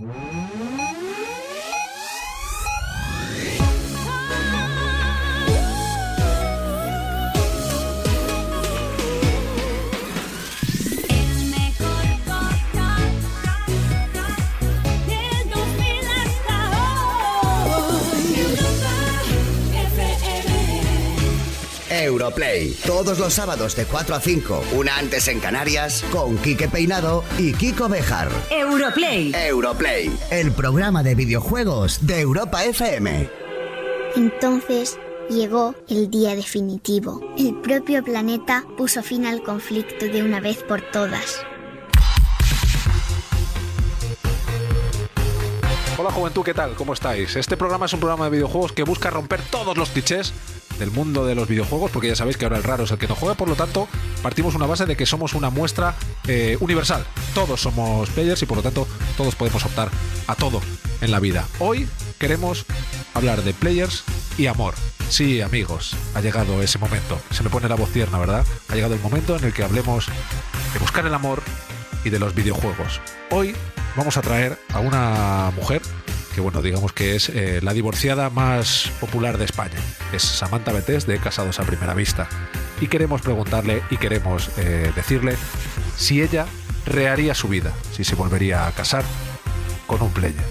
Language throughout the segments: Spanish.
Música Europlay. Todos los sábados de 4 a 5, una antes en Canarias, con Quique Peinado y Kiko Bejar. Europlay. Europlay, el programa de videojuegos de Europa FM. Entonces llegó el día definitivo. El propio planeta puso fin al conflicto de una vez por todas. Hola juventud, ¿qué tal? ¿Cómo estáis? Este programa es un programa de videojuegos que busca romper todos los clichés del mundo de los videojuegos, porque ya sabéis que ahora el raro es el que no juega, por lo tanto, partimos una base de que somos una muestra eh, universal. Todos somos players y por lo tanto todos podemos optar a todo en la vida. Hoy queremos hablar de players y amor. Sí, amigos, ha llegado ese momento. Se me pone la voz tierna, ¿verdad? Ha llegado el momento en el que hablemos de buscar el amor y de los videojuegos. Hoy vamos a traer a una mujer que bueno, digamos que es eh, la divorciada más popular de España. Es Samantha Betés de Casados a Primera Vista. Y queremos preguntarle y queremos eh, decirle si ella reharía su vida, si se volvería a casar con un player.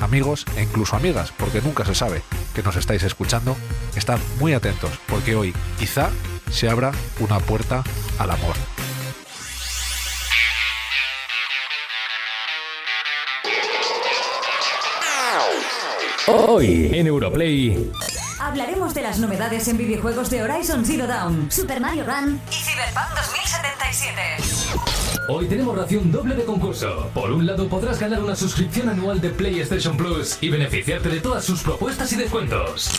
Amigos e incluso amigas, porque nunca se sabe que nos estáis escuchando, estad muy atentos, porque hoy quizá se abra una puerta al amor. Hoy en Europlay. Hablaremos de las novedades en videojuegos de Horizon Zero Dawn, Super Mario Run y Cyberpunk 2077. Hoy tenemos ración doble de concurso. Por un lado podrás ganar una suscripción anual de PlayStation Plus y beneficiarte de todas sus propuestas y descuentos.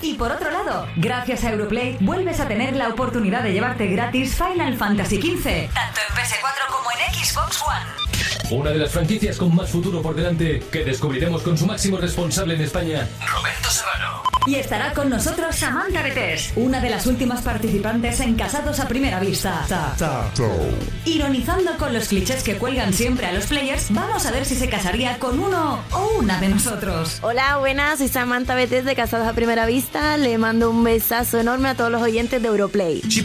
Y por otro lado, gracias a Europlay vuelves a tener la oportunidad de llevarte gratis Final Fantasy XV, tanto en PS4 Una de las franquicias con más futuro por delante que descubriremos con su máximo responsable en España, Roberto Serrano. Y estará con nosotros Samantha Betés, una de las últimas participantes en Casados a Primera Vista. Ironizando con los clichés que cuelgan siempre a los players, vamos a ver si se casaría con uno o una de nosotros. Hola, buenas, soy Samantha Betés de Casados a Primera Vista. Le mando un besazo enorme a todos los oyentes de Europlay. She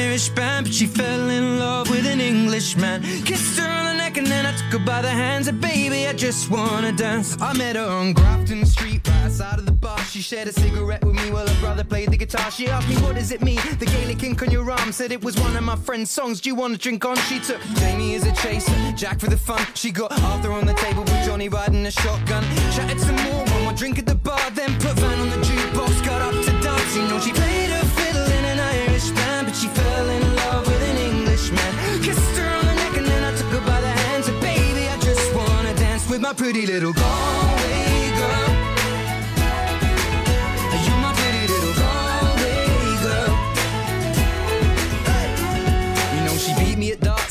Irish band, but she fell in love with an Englishman. Kissed her on the neck and then I took her by the hands. And baby, I just wanna dance. I met her on Grafton Street, right outside of the bar. She shared a cigarette with me while her brother played the guitar. She asked me, What does it mean? The Gaelic ink on your arm said it was one of my friend's songs. Do you wanna drink on? She took Jamie as a chaser, Jack for the fun. She got Arthur on the table with Johnny riding a shotgun. Chatted some more, one more drink at the bar, then put Van on the jukebox. Got up to dance, you know she played band, but she fell in love with an Englishman. Kissed her on the neck and then I took her by the hands. And baby, I just wanna dance with my pretty little Galway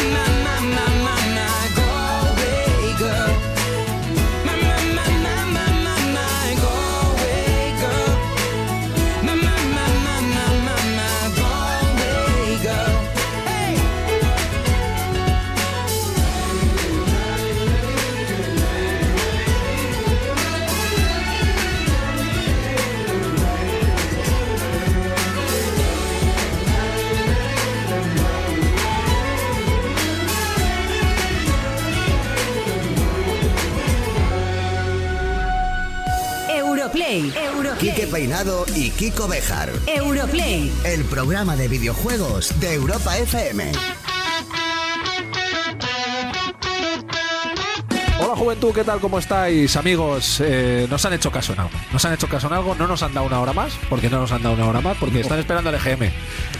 My, my, my, my, Quique Peinado y Kiko Bejar. Europlay. El programa de videojuegos de Europa FM. Juventud, ¿qué tal? ¿Cómo estáis? Amigos, eh, nos han hecho caso en algo. Nos han hecho caso en algo, no nos han dado una hora más, porque no nos han dado una hora más, porque están esperando al EGM.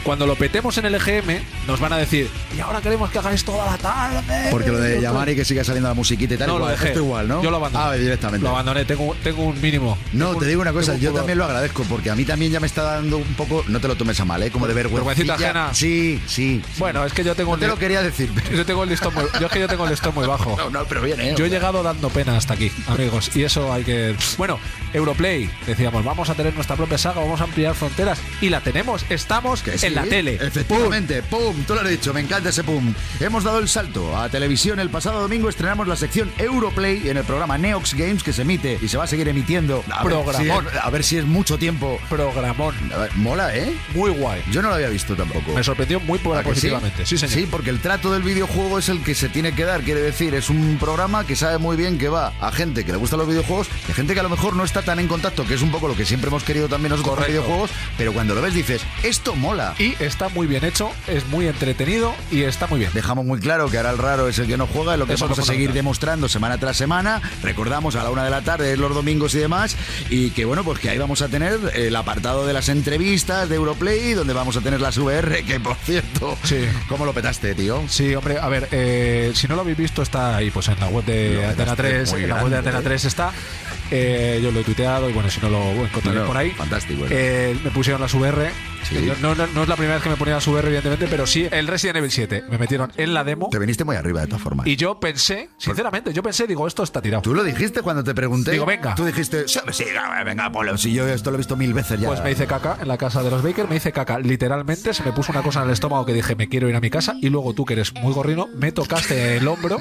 Cuando lo petemos en el EGM, nos van a decir, y ahora queremos que hagáis toda la tarde. Porque lo de llamar y que siga saliendo la musiquita y tal, No, lo igual, dejé. esto igual, ¿no? Yo lo abandoné. Ah, directamente. Lo abandoné, tengo, tengo un mínimo. No, Tengo te digo una cosa, un yo también lo agradezco, porque a mí también ya me está dando un poco, no te lo tomes a mal, ¿eh? Como de vergüenza. Ajena. Sí, sí. Bueno, es que yo tengo No un te lo quería decir. Yo tengo el listón muy, yo es que yo tengo el listón muy bajo. No, no, pero bien, ¿eh? Yo he llegado dando pena hasta aquí, amigos, y eso hay que... Bueno, Europlay, decíamos, vamos a tener nuestra propia saga, vamos a ampliar fronteras, y la tenemos, estamos Que sí, en la tele. Efectivamente, pum. tú lo has dicho, me encanta ese pum. Hemos dado el salto a televisión. El pasado domingo estrenamos la sección Europlay en el programa Neox Games que se emite y se va a seguir emitiendo. A ver, Programón. si es, a ver si es mucho tiempo. Programón, ver, mola, ¿eh? muy guay. Yo no lo había visto tampoco. Me sorprendió muy ¿A que sí? positivamente. Sí, señor. Sí, porque el trato del videojuego es el que se tiene que dar. Quiere decir, es un programa que sabe muy bien que va a gente que le gustan los videojuegos y a gente que a lo mejor no está tan en contacto, que es un poco lo que siempre hemos querido también nosotros con videojuegos, pero cuando lo ves dices, esto mola. Y está muy bien hecho, es muy entretenido y está muy bien. Dejamos muy claro que ahora el raro es el que no juega, es lo que Eso vamos a seguir demostrando semana tras semana. Recordamos a la una de la tarde, es los domingos y demás. Y que bueno, pues que ahí vamos a tener el apartado de las entrevistas de Europlay, donde vamos a tener las VR, que por cierto, Sí. ¿cómo lo petaste, tío? Sí, hombre, a ver, eh, si no lo habéis visto, está ahí, pues en la web de Antena dejaste 3, muy en la web de Antena ¿eh? 3 está. Eh, yo lo he tuiteado y bueno, si no lo encontraréis por ahí. fantástico, ¿eh? Eh, me pusieron las VR. Sí. No, no, no es la primera vez que me ponían las VR, evidentemente, pero sí el Resident Evil 7. Me metieron en la demo Te viniste muy arriba de todas formas. y yo pensé, sinceramente, yo pensé, digo, esto está tirado. Tú lo dijiste cuando te pregunté. Digo, venga. Tú dijiste, sí, venga, Polo. Si yo esto lo he visto mil veces ya. Pues me hice caca en la casa de los Baker, me hice caca. Literalmente se me puso una cosa en el estómago que dije, me quiero ir a mi casa. Y luego tú, que eres muy gorrino, me tocaste el hombro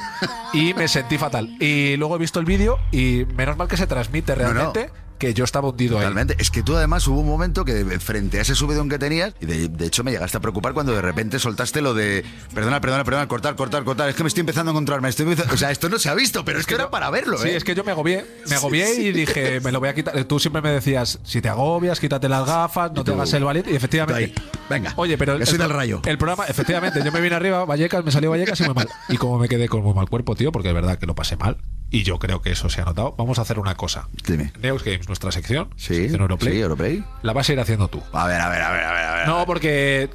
y me sentí fatal. Y luego he visto el vídeo y menos mal que se transmite no. Que yo estaba hundido ahí. Totalmente. Es que tú además hubo un momento que frente a ese subidón que tenías, y de, de hecho me llegaste a preocupar cuando de repente soltaste lo de perdona, perdona, perdona, cortar, cortar, cortar. Es que me estoy empezando a encontrarme. Estoy empezando- O sea, esto no se ha visto, pero es que era para verlo, Sí, ¿eh? es que yo me agobié, me agobié y dije, me lo voy a quitar. Tú siempre me decías, si te agobias, quítate las gafas, no te hagas el valiente. Y efectivamente. Ahí, venga, Oye, pero que soy el, del Rayo. El programa, efectivamente, yo me vine arriba, Vallecas, me salió Vallecas y muy mal. Y como me quedé con muy mal cuerpo, tío, porque es verdad que lo pasé mal. Y yo creo que eso se ha notado. Vamos a hacer una cosa. Dime. Neos Games, nuestra sección, Sí, sección Europlay, sí, Europlay. la vas a ir haciendo tú. A ver, a ver, a ver, a ver. A ver. No, porque.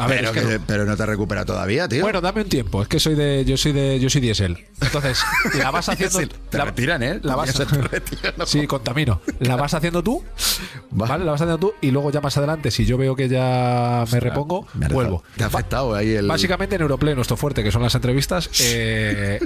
A ver, pero, es que- que- pero no te recupera todavía, tío. Bueno, dame un tiempo. Es que soy de, yo soy de, yo soy diésel. Entonces, la vas haciendo. Te la- retiran, ¿eh? La vas, sí, contamino. La vas haciendo tú, Va. vale, la vas haciendo tú y luego ya más adelante, si yo veo que ya me repongo, Me vuelvo. Te ha afectado ahí el. Básicamente en Europlay, nuestro fuerte, que son las entrevistas, eh,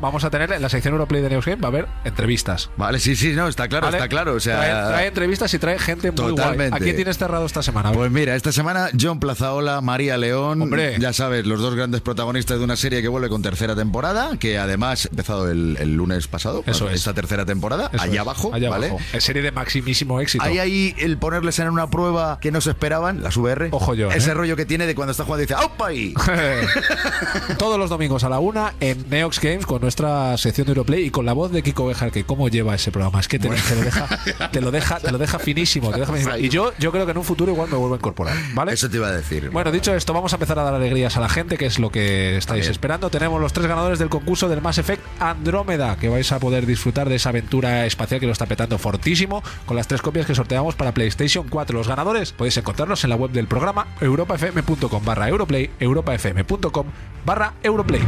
vamos a tener en la sección Europlay de News Game va a haber entrevistas. Vale, sí, sí, no, está claro, ¿vale? está claro. O sea, trae, trae entrevistas y trae gente muy guay. Totalmente. ¿A quién tienes cerrado esta semana? Pues mira, esta semana John Plazaola, María León, Hombre. ya sabes, los dos grandes protagonistas de una serie que vuelve con tercera temporada, que además ha empezado el, el lunes pasado, Eso es. esta tercera temporada, Eso allá es, abajo, allá ¿vale? abajo. Es serie de maximísimo éxito. Hay ahí el ponerles en una prueba que no se esperaban, las VR. Ojo yo, Ese ¿eh? rollo que tiene de cuando está jugando y dice ¡Aupa! Todos los domingos a la una en Neox Games con nuestra sección de Europlay y con la voz de Kiko Bejar, que cómo lleva ese programa. Es que te, te lo deja, te lo deja, te lo deja finísimo, te deja finísimo. Y yo, yo creo que en un futuro igual me vuelvo a incorporar, ¿vale? Eso te iba a decir. Bueno, dicho esto, vamos a empezar a dar alegrías a la gente, que es lo que estáis Bien. esperando. Tenemos los tres ganadores del concurso del Mass Effect Andrómeda, que vais a poder disfrutar de esa aventura espacial que lo está petando fortísimo, con las tres copias que sorteamos para PlayStation 4. Los ganadores podéis encontrarlos en la web del programa europafm.com barra Europlay, europafm.com barra Europlay.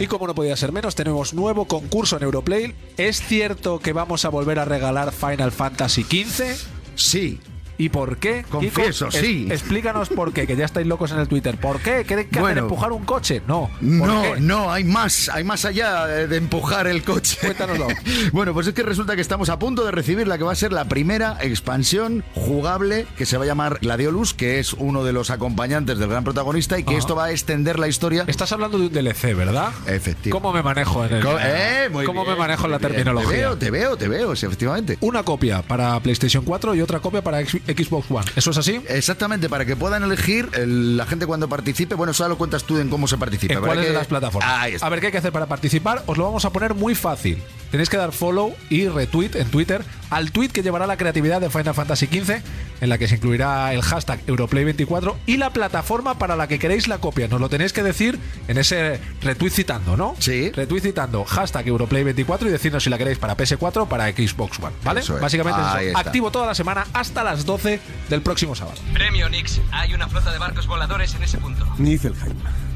Y como no podía ser menos, tenemos nuevo concurso en Europlay. ¿Es cierto que vamos a volver a regalar Final Fantasy XV? Sí, ¿Y por qué? Confieso, Kiko, es- sí. explícanos por qué, que ya estáis locos en el Twitter. ¿Por qué? ¿Queréis que hacen Bueno. empujar un coche? No. ¿Por No, qué? no, hay más, hay más allá de empujar el coche. Cuéntanoslo. bueno, pues es que resulta que estamos a punto de recibir la que va a ser la primera expansión jugable que se va a llamar Gladiolus, que es uno de los acompañantes del gran protagonista y que Ajá. esto va a extender la historia. Estás hablando de un DLC, ¿verdad? Efectivamente. ¿Cómo me manejo en el Co- eh, muy ¿Cómo bien, me manejo en la terminología? Te veo, te veo, te veo, sí, efectivamente. Una copia para PlayStation 4 y otra copia para X- Xbox One. ¿Eso es así? Exactamente, para que puedan elegir el- la gente cuando participe. Bueno, eso lo cuentas tú en cómo se participa. ¿En ¿verdad cuáles que- de las plataformas? A ver, ¿qué hay que hacer para participar? Os lo vamos a poner muy fácil. tenéis que dar follow y retweet en Twitter al tweet que llevará la creatividad de Final Fantasy XV, en la que se incluirá el hashtag Europlay24 y la plataforma para la que queréis la copia. Nos lo tenéis que decir en ese retweet citando, ¿no? Sí. Retweet citando hashtag Europlay24 y decirnos si la queréis para PS4 o para Xbox One, ¿vale? Eso es. Básicamente es eso. activo toda la semana hasta las 12 del próximo sábado. Premio Nix. Hay una flota de barcos voladores en ese punto. Niflheim.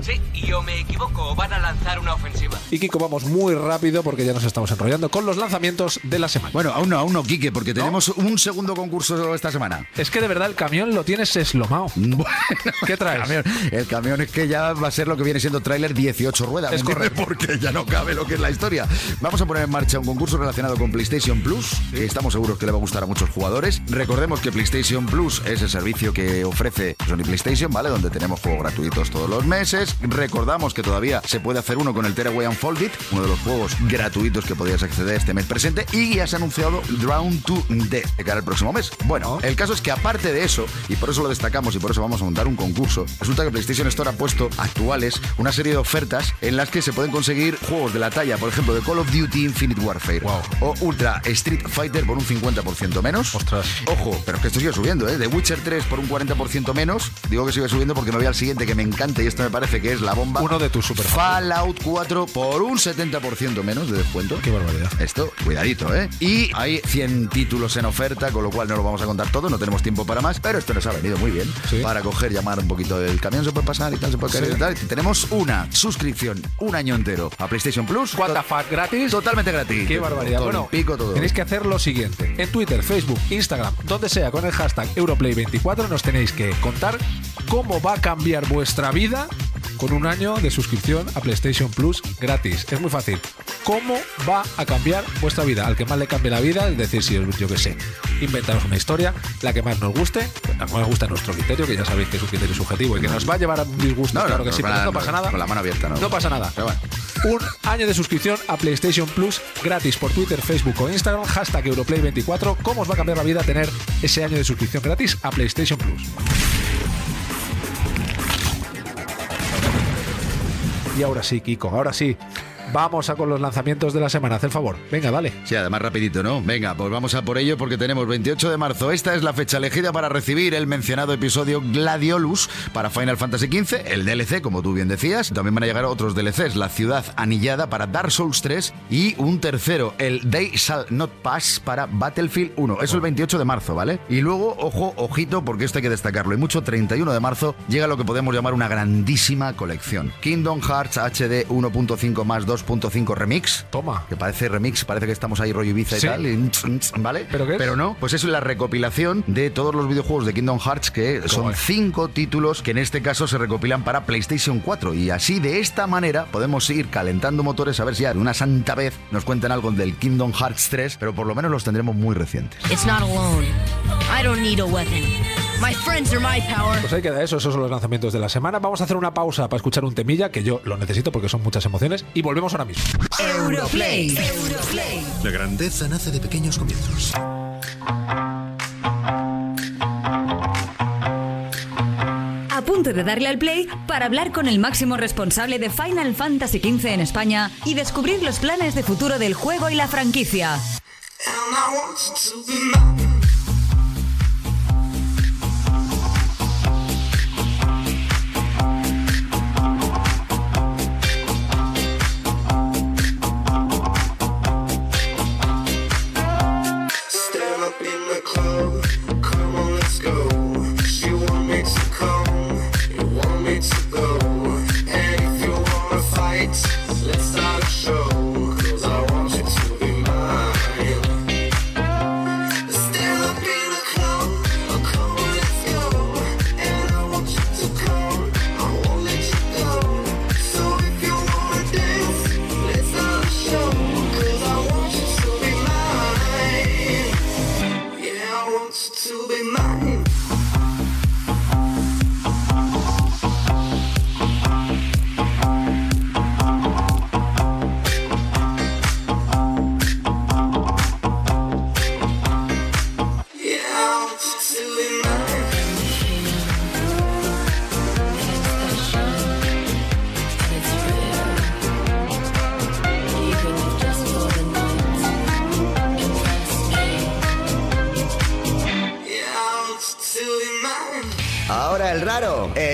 Sí, y o me equivoco o van a lanzar una ofensiva. Y Kiko, vamos muy rápido porque ya nos estamos enrollando con los lanzamientos de la semana. Bueno, aún no, aún no, Quique, porque tenemos un segundo concurso esta semana. Es que de verdad el camión lo tienes eslomado. Bueno, ¿Qué traes? El camión, el camión es que ya va a ser lo que viene siendo tráiler 18 ruedas. Es correcto. Porque ya no cabe lo que es la historia. Vamos a poner en marcha un concurso relacionado con PlayStation Plus, que estamos seguros que le va a gustar a muchos jugadores. Recordemos que PlayStation Plus es el servicio que ofrece Sony PlayStation, ¿vale? Donde tenemos juegos gratuitos todos los meses. Recordamos que todavía se puede hacer uno con el Tearaway Unfolded, uno de los juegos gratuitos que podías acceder este mes presente. Y ya se ha anunciado Drown to Death de cara al próximo mes. Bueno, el caso es que aparte de eso, y por eso lo destacamos y por eso vamos a montar un concurso, resulta que PlayStation Store ha puesto actuales una serie de ofertas en las que se pueden conseguir juegos de la talla, por ejemplo, de Call of Duty Infinite Warfare Wow. o Ultra Street Fighter por un 50% menos. Ostras. Ojo, pero es que esto sigue subiendo, ¿eh? The Witcher 3 por un 40% menos. Digo que sigue subiendo porque me voy al siguiente que me encanta y esto me parece que es la bomba. Uno de tus super Fallout 4 por un 70% menos de descuento. Qué barbaridad. Esto, cuidadito, ¿eh? Y hay 100 títulos en oferta, con lo cual no lo vamos a contar todo, no tenemos tiempo para más, pero esto nos ha venido muy bien Sí. para coger, llamar un poquito el camión, se puede pasar y tal, se puede caer Sí. y tal. Tenemos una suscripción, un año entero a PlayStation Plus. What the fuck, gratis. Totalmente gratis. Qué barbaridad. Bueno, pico todo. tenéis que hacer lo siguiente. En Twitter, Facebook, Instagram, donde sea, con el hashtag Europlay24 nos tenéis que contar cómo va a cambiar vuestra vida con un año de suscripción a PlayStation Plus gratis. Es muy fácil. ¿Cómo va a cambiar vuestra vida? Al que más le cambie la vida, es decir, si yo que sé, inventaros una historia, la que más nos guste, la que más gusta nuestro criterio, que ya sabéis que es un criterio subjetivo y que nos va a llevar a un disgusto, No, claro no, que sí, con pero no pasa nada. con la mano abierta, no. No pasa nada. Pero bueno. Un año de suscripción a PlayStation Plus gratis por Twitter, Facebook o Instagram, hashtag Europlay24. ¿Cómo os va a cambiar la vida tener ese año de suscripción gratis a PlayStation Plus? Y ahora sí, Kiko, ahora sí. Vamos a con los lanzamientos de la semana. Haz el favor. Venga, dale. Sí, además rapidito, ¿no? Venga, pues vamos a por ello porque tenemos 28 de marzo. Esta es la fecha elegida para recibir el mencionado episodio Gladiolus para Final Fantasy XV, el DLC, como tú bien decías. También van a llegar otros DLCs, la ciudad anillada para Dark Souls 3 y un tercero, el Day Shall Not Pass para Battlefield 1. Eso el 28 de marzo, ¿vale? Y luego, ojo, ojito, porque esto hay que destacarlo. Y mucho, 31 de marzo llega lo que podemos llamar una grandísima colección. Kingdom Hearts HD 1.5 más 2.5 Remix. Toma. Que parece remix, parece que estamos ahí rollo Ibiza Sí. y tal, y ¿vale? ¿Pero qué es? no, pues es la recopilación de todos los videojuegos de Kingdom Hearts, que son guay. cinco títulos que en este caso se recopilan para PlayStation 4. Y así, de esta manera, podemos ir calentando motores a ver si ya de una santa vez nos cuentan algo del Kingdom Hearts 3, pero por lo menos los tendremos muy recientes. It's not alone. I don't need a weapon. My friends are my power. Pues ahí queda eso, esos son los lanzamientos de la semana. Vamos a hacer una pausa para escuchar un temilla que yo lo necesito porque son muchas emociones y volvemos ahora mismo. Europlay. La grandeza nace de pequeños comienzos. A punto de darle al play para hablar con el máximo responsable de Final Fantasy XV en España y descubrir los planes de futuro del juego y la franquicia.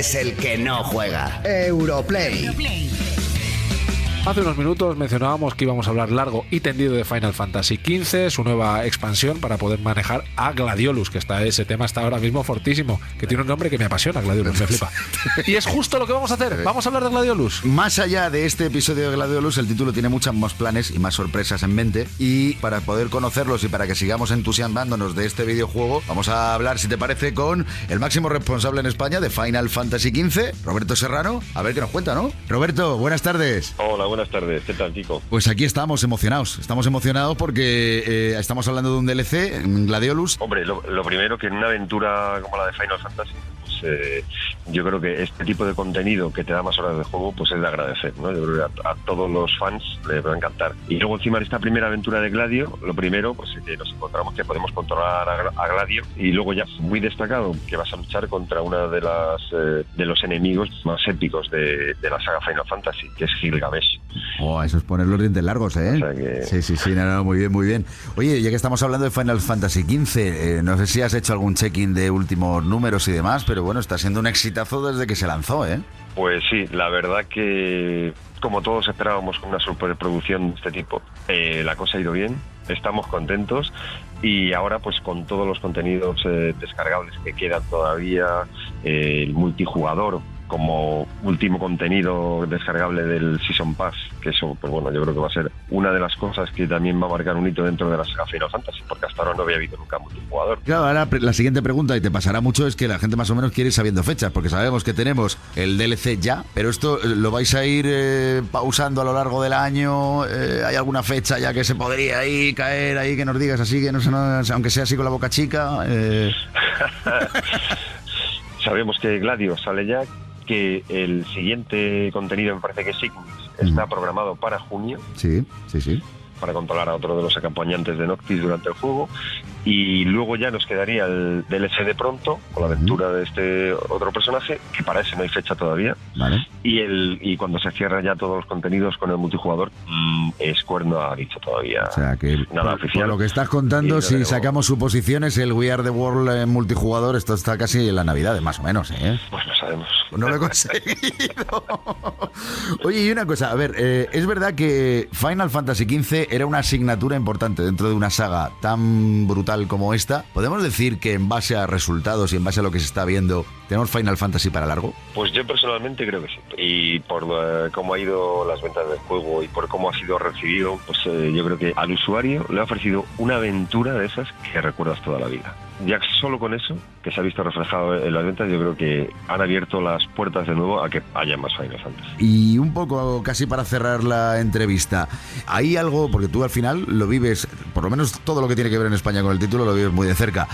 Es el que no juega. Europlay. Hace unos minutos mencionábamos que íbamos a hablar largo y tendido de Final Fantasy XV, su nueva expansión para poder manejar a Gladiolus, que está ese tema está ahora mismo fortísimo, que tiene un nombre que me apasiona, Gladiolus, me flipa. Y es justo lo que vamos a hacer. Vamos a hablar de Gladiolus. Más allá de este episodio de Gladiolus, el título tiene muchos más planes y más sorpresas en mente. Y para poder conocerlos y para que sigamos entusiasmándonos de este videojuego, vamos a hablar, si te parece, con el máximo responsable en España de Final Fantasy XV, Roberto Serrano. A ver qué nos cuenta, ¿no? Roberto, buenas tardes. Hola, buenas tardes. ¿Qué tal, Kiko? Pues aquí estamos emocionados. Estamos emocionados porque eh, estamos hablando de un DLC, Gladiolus. Hombre, lo, lo primero que en una aventura como la de Final Fantasy, eh, yo creo que este tipo de contenido que te da más horas de juego, pues es de agradecer, ¿no? Yo creo que a, a todos los fans les va a encantar. Y luego encima en esta primera aventura de Gladio, lo primero, pues es que nos encontramos que podemos controlar a, a Gladio y luego ya muy destacado que vas a luchar contra una de las eh, de los enemigos más épicos de, de la saga Final Fantasy, que es Gilgamesh. Oh, eso es poner los dientes largos, ¿eh? Sí, sí, sí, no, no, muy bien, muy bien. Oye, ya que estamos hablando de Final Fantasy XV, eh, no sé si has hecho algún check-in de últimos números y demás, pero bueno, está siendo un exitazo desde que se lanzó, ¿eh? Pues sí, la verdad que como todos esperábamos una superproducción de este tipo, eh, la cosa ha ido bien, estamos contentos y ahora pues con todos los contenidos eh, descargables que quedan todavía, eh, el multijugador como último contenido descargable del Season Pass, que eso, pues bueno, yo creo que va a ser una de las cosas que también va a marcar un hito dentro de la saga Final Fantasy, porque hasta ahora no había habido nunca multijugador. Claro, ahora la siguiente pregunta, y te pasará mucho, es que la gente más o menos quiere ir sabiendo fechas, porque sabemos que tenemos el DLC ya, pero esto eh, lo vais a ir eh, pausando a lo largo del año. eh, ¿Hay alguna fecha ya que se podría ahí caer ahí que nos digas así, que no, se nos- aunque sea así con la boca chica? eh, Sabemos que Gladio sale ya, que el siguiente contenido, me parece que es está programado para junio, sí, sí, sí. para controlar a otro de los acompañantes de Noctis durante el juego. Y luego ya nos quedaría el DLC de pronto, con la aventura de este otro personaje, que para ese no hay fecha todavía. Vale. Y el y cuando se cierran ya todos los contenidos con el multijugador, mm, Square no ha dicho todavía O sea, que nada por, oficial. por lo que estás contando, si tenemos- sacamos suposiciones, el We Are the World en multijugador, esto está casi en la Navidad, más o menos, ¿eh? Pues no sabemos. No lo he conseguido. Oye, y una cosa, a ver, eh, es verdad que Final Fantasy XV era una asignatura importante dentro de una saga tan brutal como esta. ¿Podemos decir que en base a resultados y en base a lo que se está viendo, tenemos Final Fantasy para largo? Pues yo personalmente creo que sí. Y por eh, cómo ha ido las ventas del juego y por cómo ha sido recibido, pues eh, yo creo que al usuario le ha ofrecido una aventura de esas que recuerdas toda la vida. Ya solo con eso, que se ha visto reflejado en las ventas, yo creo que han abierto las puertas de nuevo a que haya más Final Fantasy. Y un poco casi para cerrar la entrevista, ¿hay algo, porque tú al final lo vives, por lo menos todo lo que tiene que ver en España con el título lo vives muy de cerca,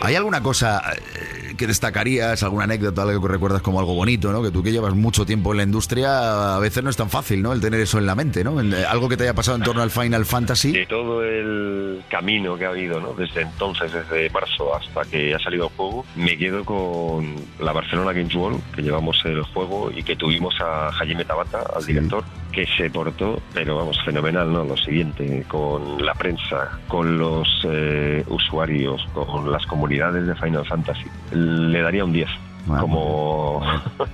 ¿hay alguna cosa eh, que destacarías, alguna anécdota, algo que recuerdas como algo bonito, ¿no? que tú que llevas mucho tiempo en la industria, a veces no es tan fácil ¿no? el tener eso en la mente, ¿no? Eh, algo que te haya pasado en torno al Final Fantasy. De todo el camino que ha habido, ¿no? Desde entonces, desde marzo hasta que ha salido el juego, me quedo con la Barcelona Games World, que llevamos el juego y que tuvimos a Jaime Tabata, al director, que se portó, pero vamos, fenomenal, ¿no? Lo siguiente, con la prensa, con los eh, usuarios, con las comunidades de Final Fantasy. Le daría un 10. Como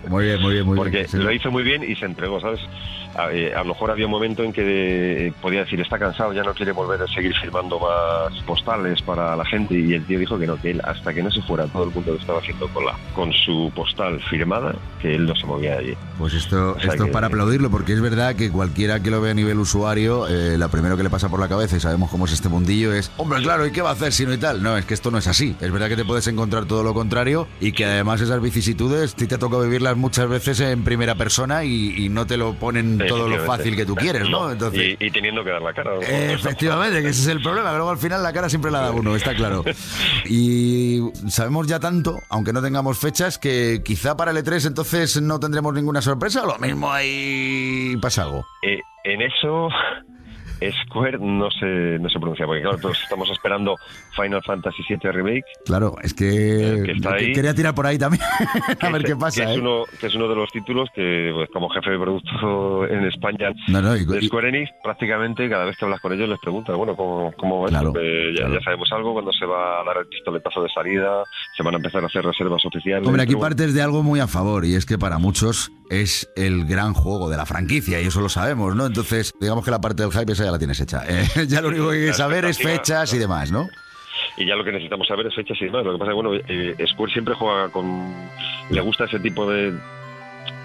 Muy bien, muy bien, muy porque bien. Sí. lo hizo muy bien y se entregó, ¿sabes? A, eh, a lo mejor había un momento en que eh, podía decir, está cansado, ya no quiere volver a seguir firmando más postales para la gente. Y el tío dijo que no, que él, hasta que no se fuera todo el mundo que estaba haciendo cola con su postal firmada, que él no se movía de allí. Pues esto, O sea esto es que- para aplaudirlo, porque es verdad que cualquiera que lo vea a nivel usuario, eh, lo primero que le pasa por la cabeza, y sabemos cómo es este mundillo, es, hombre, claro, ¿y qué va a hacer si no y tal? No, es que esto no es así. Es verdad que te puedes encontrar todo lo contrario y que además esas vicisitudes, ti te toca vivirlas muchas veces en primera persona y, y no te lo ponen todo lo fácil que tú quieres, ¿no? Entonces, y, y teniendo que dar la cara. Efectivamente, que ese es el problema, luego al final la cara siempre la da uno, está claro. Y sabemos ya tanto, aunque no tengamos fechas, que quizá para el E3 entonces no tendremos ninguna sorpresa, o lo mismo ahí pasa algo. Eh, en eso Square no se, no se pronuncia, porque claro, todos estamos esperando Final Fantasy VII Remake. Claro, es que, que está ahí. quería tirar por ahí también. a ver qué es- pasa, que es, ¿eh? uno, que es uno de los títulos que, pues, como jefe de producto en España No, no, y- de Square Enix, prácticamente cada vez que hablas con ellos les preguntas, bueno, ¿cómo, cómo? Claro, Que ya, ya sabemos algo, cuando se va a dar el pistoletazo de salida, se van a empezar a hacer reservas oficiales. Hombre, aquí bueno, partes de algo muy a favor y es que para muchos es el gran juego de la franquicia y eso lo sabemos, ¿no? Entonces, digamos que la parte del hype esa ya la tienes hecha. Eh, ya lo único que hay que saber es fechas y demás, ¿no? Y ya lo que necesitamos saber es fechas y demás. Lo que pasa es que, bueno, eh, Square siempre juega con... Le gusta ese tipo de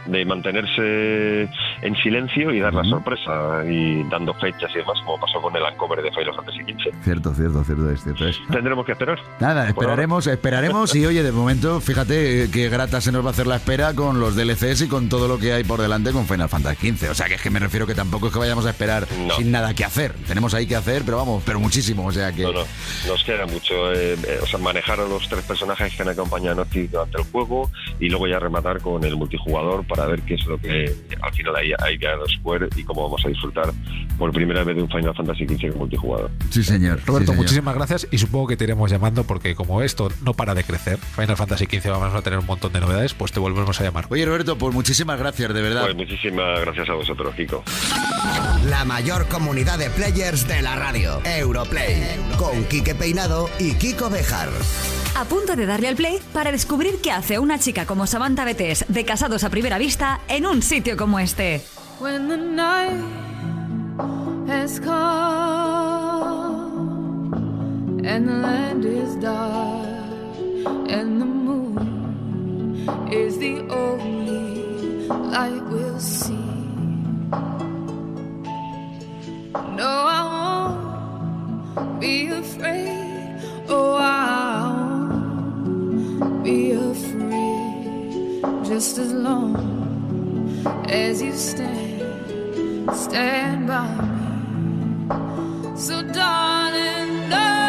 de mantenerse en silencio y dar la sorpresa y dando fechas y demás, como pasó con el Uncover de Final Fantasy XV. Cierto, cierto, cierto es, cierto es. Tendremos que esperar. Nada, esperaremos, esperaremos y oye, de momento, fíjate eh, qué grata se nos va a hacer la espera con los DLCs y con todo lo que hay por delante con Final Fantasy XV. O sea, que es que me refiero que tampoco es que vayamos a esperar No. sin nada que hacer. Tenemos ahí que hacer, pero vamos, pero muchísimo. O sea que. No, no, nos queda mucho. eh, eh, o sea, manejar a los tres personajes que han acompañado a Naughty durante el juego y luego ya rematar con el multijugador para ver qué es lo que al final hay, hay que Square y cómo vamos a disfrutar por primera vez de un Final Fantasy XV multijugador. Sí, señor. Roberto, sí, señor. muchísimas gracias y supongo que te iremos llamando porque como esto no para de crecer, Final Fantasy XV vamos a tener un montón de novedades, pues te volvemos a llamar. Oye, Roberto, pues muchísimas gracias, de verdad. Pues muchísimas gracias a vosotros, Kiko. La mayor comunidad de players de la radio. Europlay. Con Quique Peinado y Kiko Bejar. A punto de darle al play para descubrir qué hace una chica como Samantha Betés de Casados a Primera Vista en un sitio como este. When the night has come and the land is dark and the moon is the only light we'll see. No, I won't be afraid. Oh, I won't be afraid. Just as long as you stand, stand by me. So, darling, darling,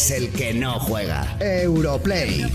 es el que no juega. Europlay.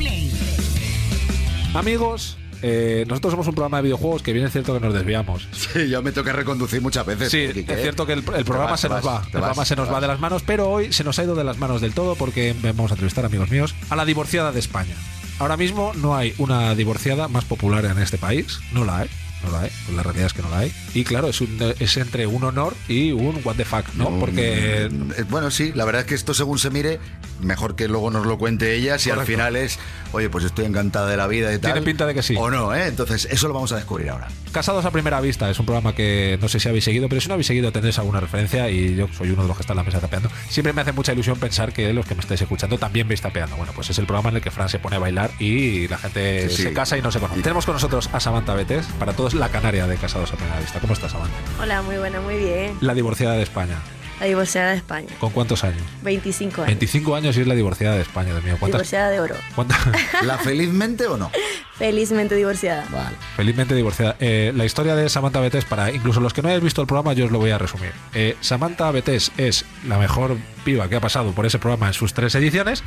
Amigos, eh, nosotros somos un programa de videojuegos que bien es cierto que nos desviamos. Sí, yo me toca reconducir muchas veces. Sí, es ¿eh? cierto que el, programa vas, se nos vas, va. El programa vas, se nos va de las manos, pero hoy se nos ha ido de las manos del todo porque vamos a entrevistar, amigos míos, a la divorciada de España. Ahora mismo no hay una divorciada más popular en este país. No la hay. No la hay. Pues la realidad es que no la hay. Y claro, es, un- es entre un honor y un what the fuck, ¿no? Porque Mm, eh, Bueno, sí, la verdad es que esto según se mire, mejor que luego nos lo cuente ella, si al final es, oye, pues estoy encantada de la vida y tal. Tiene pinta de que sí. O no, ¿eh? Entonces, eso lo vamos a descubrir ahora. Casados a primera vista es un programa que no sé si habéis seguido, pero si no habéis seguido tendréis alguna referencia y yo soy uno de los que está en la mesa tapeando. Siempre me hace mucha ilusión pensar que los que me estáis escuchando también veis tapeando. Bueno, pues es el programa en el que Fran se pone a bailar y la gente Sí, sí. se casa y no se conoce. Tenemos con nosotros a Samantha Betes, para todos la canaria de Casados a primera vista. ¿Cómo estás, Samantha? Hola, muy buena, muy bien. La divorciada de España. La divorciada de España. ¿Con cuántos años? 25 años. 25 años y es la divorciada de España, Dios mío. ¿Cuántas? Divorciada de oro. cuántas- ¿La felizmente o no? Felizmente divorciada. Vale. Felizmente divorciada. Eh, la historia de Samantha Betés, para incluso los que no hayáis visto el programa, yo os lo voy a resumir. Eh, Samantha Betés es la mejor piba que ha pasado por ese programa en sus tres ediciones.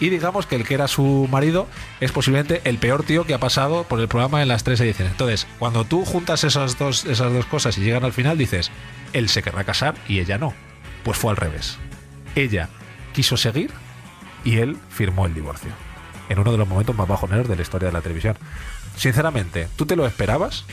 Y digamos que el que era su marido es posiblemente el peor tío que ha pasado por el programa en las tres ediciones. Entonces, cuando tú juntas esas dos, esas dos cosas y llegan al final, dices, él se querrá casar y ella no. Pues fue al revés. Ella quiso seguir y él firmó el divorcio. En uno de los momentos más bajoneros de la historia de la televisión. Sinceramente, ¿tú te lo esperabas?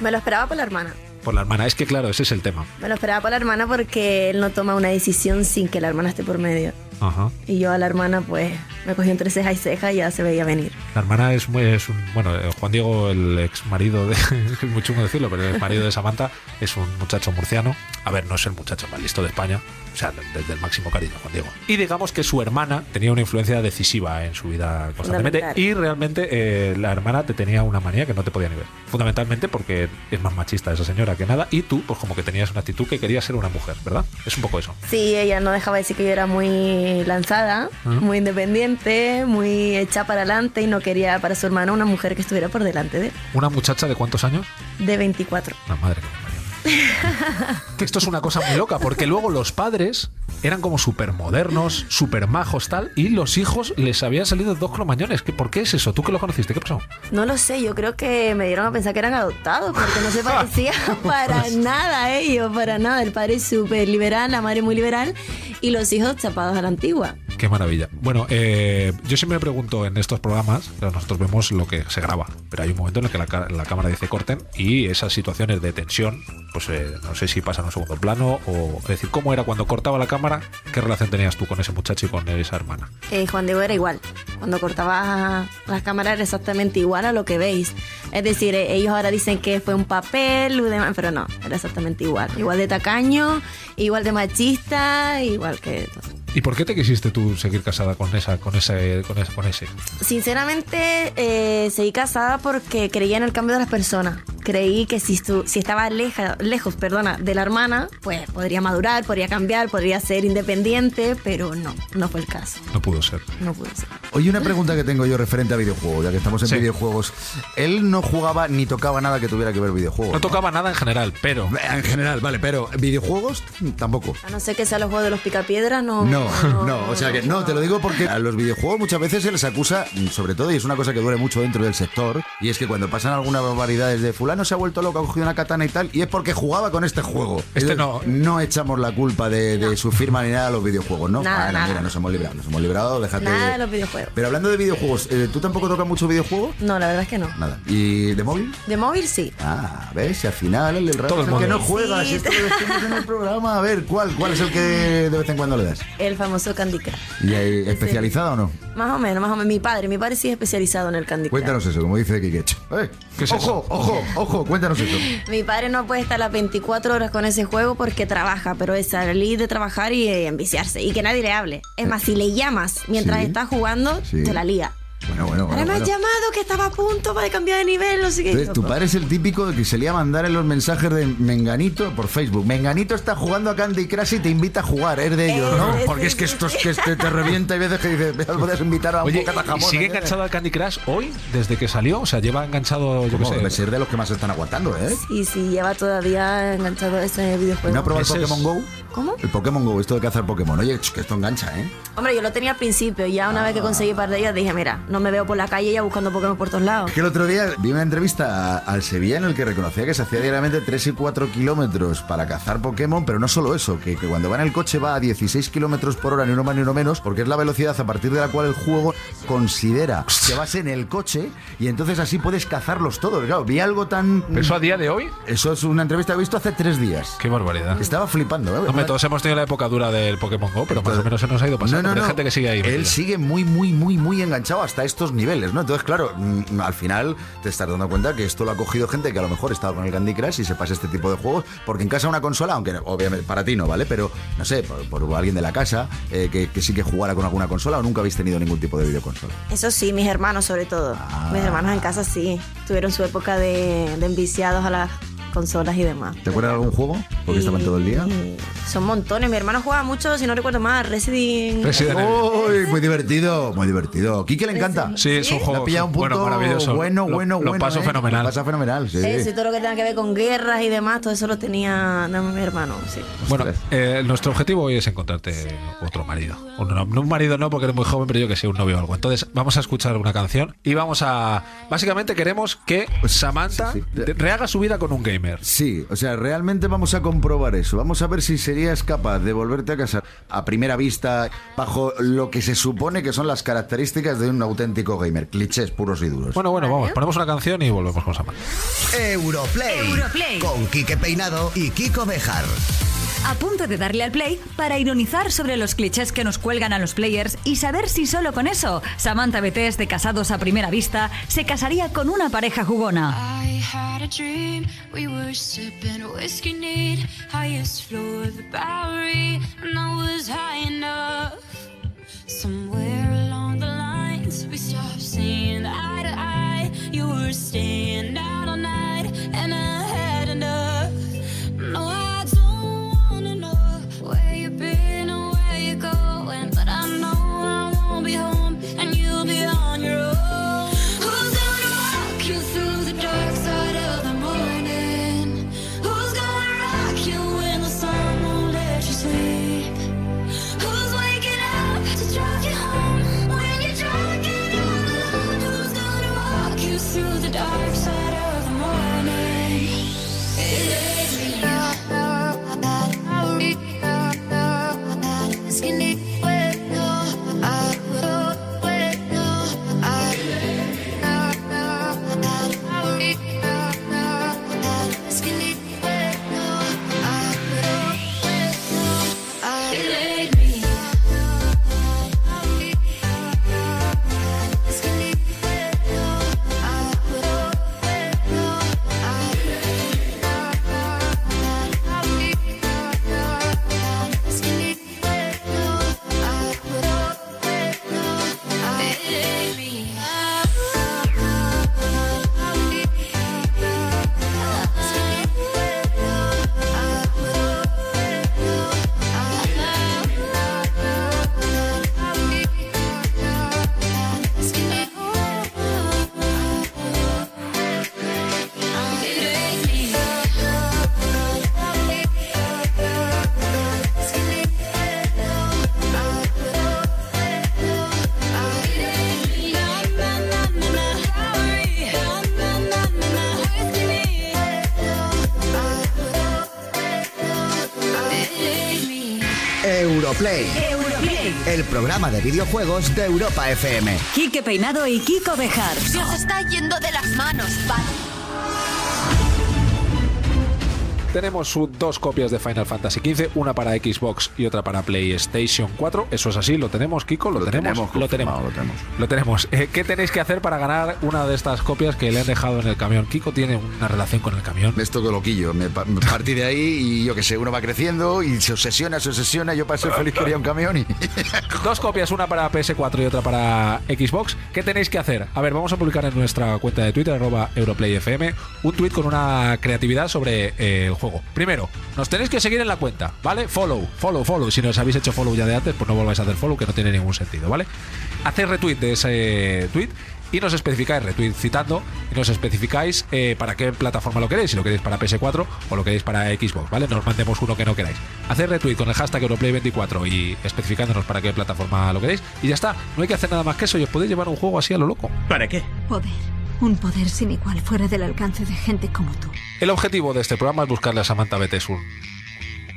Me lo esperaba por la hermana. Por la hermana. Es que claro, ese es el tema. Me lo esperaba por la hermana porque él no toma una decisión sin que la hermana esté por medio. Ajá. Y yo a la hermana, pues, me cogí entre ceja y ceja y ya se veía venir. La hermana es muy. Es un, bueno, eh, Juan Diego, el ex marido de. Es muy chungo decirlo, pero el marido de Samantha es un muchacho murciano. A ver, no es el muchacho más listo de España. O sea, desde el máximo cariño, Juan Diego. Y digamos que su hermana tenía una influencia decisiva en su vida constantemente. Y realmente eh, la hermana te tenía una manía que no te podía ni ver. Fundamentalmente porque es más machista esa señora que nada. Y tú, pues como que tenías una actitud que querías ser una mujer, ¿verdad? Es un poco eso. Sí, ella no dejaba de decir que yo era muy lanzada, Ah. muy independiente, muy hecha para adelante y no quería para su hermana una mujer que estuviera por delante de él. Una muchacha de cuántos años? De 24. La madre que esto es una cosa muy loca, porque luego los padres eran como súper modernos, súper majos, tal, y los hijos les habían salido dos cromañones. ¿Qué- ¿Por qué es eso? ¿Tú que lo conociste? ¿Qué pasó? No lo sé, yo creo que me dieron a pensar que eran adoptados porque no se parecía para nada a ellos, para nada. El padre es súper liberal, la madre muy liberal y los hijos chapados a la antigua. Qué maravilla. Bueno, eh, yo siempre me pregunto en estos programas, nosotros vemos lo que se graba, pero hay un momento en el que la, la cámara dice corten y esas situaciones de tensión, pues eh, no sé si pasan a un segundo plano o es decir, ¿cómo era cuando cortaba la cámara? ¿Qué relación tenías tú con ese muchacho y con esa hermana? Eh, Juan Diego era igual. Cuando cortaba las cámaras era exactamente igual a lo que veis. Es decir, eh, ellos ahora dicen que fue un papel, pero no, era exactamente igual. Igual de tacaño, igual de machista, igual que. ¿Y por qué te quisiste tú seguir casada con esa, con ese, con ese, con ese? Sinceramente, eh, seguí casada porque creía en el cambio de las personas. Creí que si, estu- si estaba leja- lejos perdona, de la hermana, pues podría madurar, podría cambiar, podría ser independiente, pero no, no fue el caso. No pudo ser. No pudo ser. Oye, una pregunta que tengo yo referente a videojuegos, ya que estamos en Sí. videojuegos. Él no jugaba ni tocaba nada que tuviera que ver videojuegos. No tocaba nada en general, pero En general, vale, pero videojuegos tampoco. A no ser que sea los juegos de los picapiedras, no. No, no, o sea que no, te lo digo porque a los videojuegos muchas veces se les acusa, sobre todo, y es una cosa que duele mucho dentro del sector, y es que cuando pasan algunas barbaridades de fulano se ha vuelto loco, ha cogido una katana y tal, y es porque jugaba con este juego. Este no. No echamos la culpa de, de su firma ni nada a los videojuegos, ¿no? Nada, Ah, no, nada. mira, nos hemos librado, nos hemos librado, déjate. Nada de los videojuegos. Pero hablando de videojuegos, eh, ¿tú tampoco tocas mucho videojuegos? No, la verdad es que no. Nada. ¿Y de móvil? De móvil sí. Ah, ¿ves? Al final el del rato es el que no mundo. juega, si esto lo decimos en el programa. A ver, ¿cuál, ¿cuál es el que de vez en cuando le das? El famoso Candy Crush. ¿Y eh, especializado o no? Más o menos, más o menos. Mi padre, mi padre sí es especializado en el Candy Crush. Cuéntanos eso, como dice Kikech. Eh, ¿Qué es ojo, eso? ojo, ojo, cuéntanos eso. Mi padre no puede estar las 24 horas con ese juego porque trabaja, pero es salir de trabajar y eh, enviciarse. Y que nadie le hable. Es más, si le llamas mientras Sí. está jugando, Sí. te la lía. Bueno, bueno, Ahora bueno. me has llamado que estaba a punto para cambiar de nivel, no sé qué. Entonces, tu padre es el típico que se le a mandar en los mensajes de Menganito por Facebook. Menganito está jugando a Candy Crush y te invita a jugar, es de ellos, ¿no? Eh, Porque sí, es que esto es que este te revienta y veces que dices, "Me puedes invitar a un Oye, bocata ¿y jamón. sigue ¿eh?". enganchado al Candy Crush hoy, desde que salió? O sea, lleva enganchado, yo sé. Debe ser de los que más están aguantando, ¿eh? Y si lleva todavía enganchado a ese videojuego. ¿No ha probado el Ese es- Pokémon Go? ¿Cómo? El Pokémon Go, esto de cazar Pokémon. Oye, ch, que esto engancha, ¿eh? Hombre, yo lo tenía al principio, ya una vez que conseguí un par de ellas dije, mira, no me veo por la calle ya buscando Pokémon por todos lados. Es que el otro día vi una entrevista al Sevilla en el que reconocía que se hacía diariamente 3 y 4 kilómetros para cazar Pokémon, pero no solo eso, que, que cuando va en el coche va a 16 kilómetros por hora, ni uno más ni uno menos, porque es la velocidad a partir de la cual el juego considera que vas en el coche y entonces así puedes cazarlos todos. Claro, vi algo tan... ¿Eso a día de hoy? Eso es una entrevista que he visto hace tres días. Qué barbaridad. Estaba flipando, ¿eh? Hombre, todos hemos tenido la época dura del Pokémon Go, pero más o menos se nos ha ido pasando. No, no, pero no. Hay gente que sigue ahí. Él sigue muy, muy, muy, muy enganchado hasta estos niveles, ¿no? Entonces, claro, mm, al final te estás dando cuenta que esto lo ha cogido gente que a lo mejor estaba con el Candy Crush y se pasa este tipo de juegos, porque en casa una consola, aunque obviamente para ti no, ¿vale? Pero, no sé, por, por alguien de la casa eh, que, que sí que jugara con alguna consola o nunca habéis tenido ningún tipo de videoconsola. Eso sí, mis hermanos sobre todo. Ah. Mis hermanos en casa sí. Tuvieron su época de, de enviciados a las consolas y demás. ¿Te acuerdas de algún juego? Porque estaban todo el día. Son montones. Mi hermano juega mucho, si no recuerdo más, Resident Resident Evil. ¡Uy! Muy divertido, muy divertido. ¿Quique le encanta? Sí, es un juego un punto bueno, maravilloso. bueno, Lo- bueno, lo bueno. paso ¿eh? fenomenal. Lo pasa fenomenal, sí. Eso y todo lo que tenga que ver con guerras y demás, todo eso lo tenía mi hermano, sí. Bueno, eh, nuestro objetivo hoy es encontrarte otro marido. Un, no, no un marido no, porque eres muy joven, pero yo que sé, un novio o algo. Entonces, vamos a escuchar una canción y vamos a. Básicamente, queremos que Samantha sí, rehaga su vida con un gamer. Sí, o sea, realmente vamos a comprobar eso. Vamos a ver si serías capaz de volverte a casar a primera vista bajo lo que se supone que son las características de un auténtico gamer. Clichés puros y duros. Bueno, bueno, vamos, ponemos una canción y volvemos con. Europlay. Europlay. Con Quique Peinado y Kiko Bejar. A punto de darle al play para ironizar sobre los clichés que nos cuelgan a los players y saber si solo con eso Samantha Betés de Casados a Primera Vista se casaría con una pareja jugona. Somewhere along the lines, we stopped seeing eye to eye. You were Europlay. Europlay. El programa de videojuegos de Europa FM. Quique Peinado y Kiko Bejar. Se os está yendo de las manos, ¿vale? Tenemos dos copias de Final Fantasy XV, una para Xbox y otra para PlayStation 4. Eso es así, lo tenemos, Kiko, lo, tenemos, tenemos lo tenemos, lo tenemos. Lo tenemos. Eh, ¿Qué tenéis que hacer para ganar una de estas copias que le han dejado en el camión? Kiko tiene una relación con el camión. Esto que loquillo. Me pa- me partí de ahí y yo que sé, uno va creciendo y se obsesiona, se obsesiona. Yo para ser feliz quería un camión y. Dos copias, una para PS4 y otra para Xbox. ¿Qué tenéis que hacer? A ver, vamos a publicar en nuestra cuenta de Twitter, arroba EuroplayFM, un tweet con una creatividad sobre eh, el juego. Primero, nos tenéis que seguir en la cuenta, ¿vale? Follow, follow, follow. Si no os habéis hecho follow ya de antes, pues no volváis a hacer follow, que no tiene ningún sentido, ¿vale? Hacéis retweet de ese tweet y nos especificáis, retweet citando, y nos especificáis eh, para qué plataforma lo queréis, si lo queréis para PS4 o lo queréis para Xbox, ¿vale? No os mandemos uno que no queráis. Haced retweet con el hashtag Europlay24 y especificándonos para qué plataforma lo queréis, y ya está. No hay que hacer nada más que eso y os podéis llevar un juego así a lo loco. ¿Para qué? Poder. Un poder sin igual fuera del alcance de gente como tú. El objetivo de este programa es buscarle a Samantha Betes un,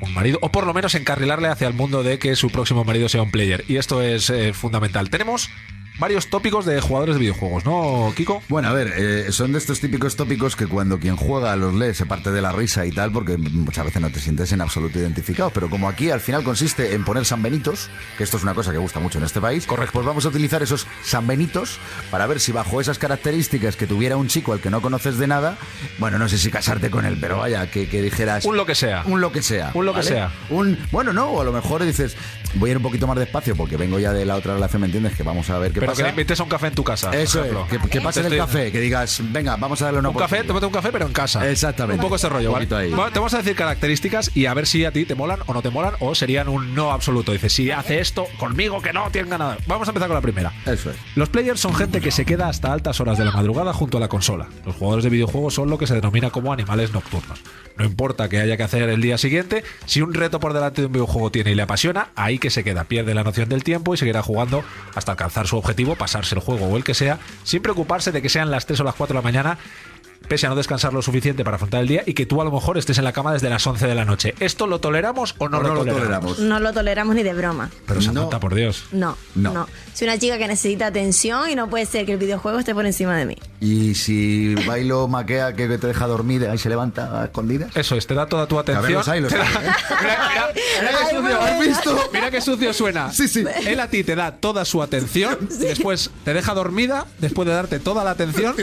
un marido, o por lo menos encarrilarle hacia el mundo de que su próximo marido sea un player. Y esto es eh, fundamental. Tenemos varios tópicos de jugadores de videojuegos, ¿no, Kiko? Bueno, a ver, eh, son de estos típicos tópicos que cuando quien juega los lee se parte de la risa y tal, porque muchas veces no te sientes en absoluto identificado. Pero como aquí al final consiste en poner sanbenitos, que esto es una cosa que gusta mucho en este país, Correcto. pues vamos a utilizar esos sanbenitos para ver si bajo esas características que tuviera un chico al que no conoces de nada, bueno, no sé si casarte con él, pero vaya, que, que dijeras... Un lo que sea. Un lo que sea. Un lo que sea. Un, bueno, no, o a lo mejor dices, voy a ir un poquito más despacio porque vengo ya de la otra relación, ¿me entiendes? Que vamos a ver qué Pero pasa. que le invites a un café en tu casa. por Eso es, que, que pase Te el estoy- café, que digas, venga, vamos a darle una Un café, tómate un café, pero en casa. Exactamente. Un poco ese rollo, ¿vale? poquito ahí. Bueno, te vamos a decir características y a ver si a ti te molan o no te molan o serían un no absoluto. Dices, si hace esto conmigo, que no tenga nada. Vamos a empezar con la primera. Eso es. Los players son gente que se queda hasta altas horas de la madrugada junto a la consola. Los jugadores de videojuegos son lo que se denomina como animales nocturnos. No importa que haya que hacer el día siguiente, si un reto por delante de un videojuego tiene y le apasiona, ahí que se queda, pierde la noción del tiempo y seguirá jugando hasta alcanzar su objetivo, pasarse el juego o el que sea, sin preocuparse de que sean las 3 o las 4 de la mañana pese a no descansar lo suficiente para afrontar el día y que tú a lo mejor estés en la cama desde las 11 de la noche. ¿Esto lo toleramos o no, O lo, no lo toleramos? toleramos. No lo toleramos ni de broma. Pero Samantha, por Dios. No, No. no, Soy una chica que necesita atención y no puede ser que el videojuego esté por encima de mí. Y si bailo maquea que te deja dormir, ahí se levanta a escondidas. Eso es, te da toda tu ver, atención. los hay, los Te da- hay, ¿eh? mira, mira, mira qué sucio. ¿Has visto? Mira qué sucio suena. Sí, sí. Él a ti te da toda su atención, después te deja dormida, después de darte toda la atención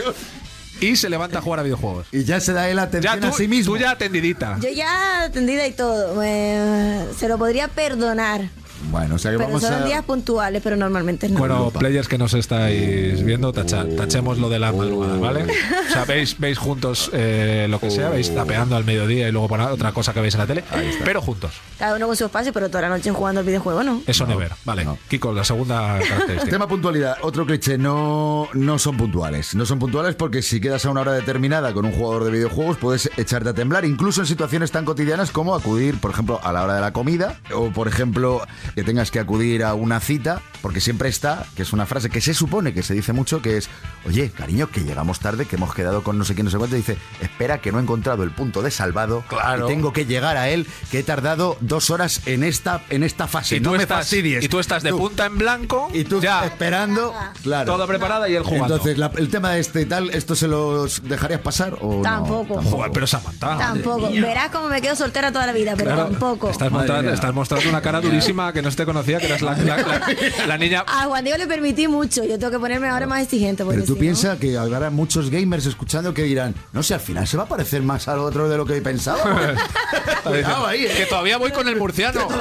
y se levanta a jugar a videojuegos. Y ya se da él Ya atención tú, a sí mismo. tú ya atendidita. Yo ya atendida y todo. eh, se lo podría perdonar. Bueno, o sea que Pero vamos son a... días puntuales, pero normalmente no. Bueno, players que nos estáis viendo, tacha- tachemos lo de la madrugada, ¿vale? O sea, veis, veis juntos eh, lo que sea, veis tapeando al mediodía y luego por otra cosa que veis en la tele, pero juntos. Cada uno con su espacio, pero toda la noche jugando al videojuego, ¿no? Eso never. Vale. Kiko, la segunda característica. Tema puntualidad, otro cliché, no, no son puntuales. No son puntuales porque si quedas a una hora determinada con un jugador de videojuegos puedes echarte a temblar, incluso en situaciones tan cotidianas como acudir, por ejemplo, a la hora de la comida o, por ejemplo, que tengas que acudir a una cita, porque siempre está, que es una frase que se supone que se dice mucho, que es, oye, cariño, que llegamos tarde, que hemos quedado con no sé quién, no sé cuánto, y dice, espera, que no he encontrado el punto de salvado Claro. y tengo que llegar a él, que he tardado dos horas en esta, en esta fase. Y no tú, me estás, fastidies. y tú estás de Tú. punta en blanco Y tú ya esperando, claro. todo preparada y él jugando. Entonces, la- el tema de este y tal, ¿esto se los dejarías pasar o no? Tampoco. Joder, pero Samantha. Tampoco. Verás cómo me quedo soltera toda la vida, pero Claro, tampoco. Estás mostrando, estás mostrando una cara durísima que no se te conocía, que eras la, la- la- la niña. A Juan Diego le permití mucho. Yo tengo que ponerme ahora más exigente. Pero tú si no- piensas que habrá muchos gamers escuchando que dirán, no sé, al final se va a parecer más al otro de lo que pensaba. Cuidado ahí, Que ¿eh? todavía voy con el murciano.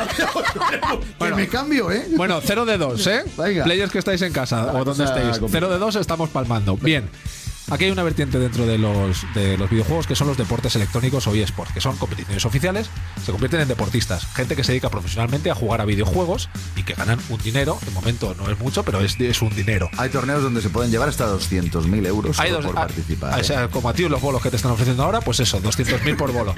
Que me cambio, ¿eh? Bueno, 0 de 2, ¿eh? Venga. Players que estáis en casa o donde estéis. complicada. 0 de 2 estamos palmando. Bien. Aquí hay una vertiente dentro de los, de los videojuegos que son los deportes electrónicos o eSports, que son competiciones oficiales, se convierten en deportistas, gente que se dedica profesionalmente a jugar a videojuegos y que ganan un dinero, de momento no es mucho, pero es, es un dinero. Hay torneos donde se pueden llevar hasta 200.000 euros Hay solo dos- por ah, participar. ¿eh? o sea, como a ti los bolos que te están ofreciendo ahora, pues eso, 200.000 por bolo.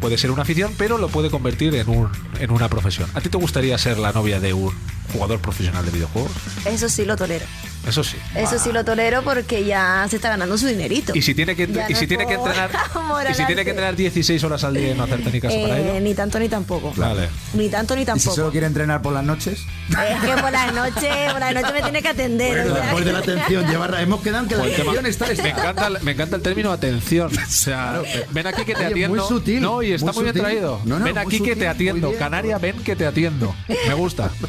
Puede ser una afición, pero lo puede convertir en, un, en una profesión. ¿A ti te gustaría ser la novia de un jugador profesional de videojuegos? Eso sí lo tolero. Eso sí. Eso sí lo tolero porque ya se está ganando su dinerito. Y si tiene que, Ya y no si tiene que entrenar, y si tiene que entrenar 16 horas al día y no hacerte ni caso para Eh, ello. ni tanto ni tampoco. Vale. Ni tanto ni ¿Y si tampoco. solo quiere entrenar por las noches? Es que por las noches, por las noches me tiene que atender. o sea. Después de la atención, llevar, hemos quedado en que la Pues el tema- atención está me, encanta, el- me encanta el término atención. O sea, ven aquí que te Oye, atiendo. muy sutil, no, y está muy muy, bien traído. No, no, ven aquí que te atiendo. bien. Canaria, ven que te atiendo. Me gusta.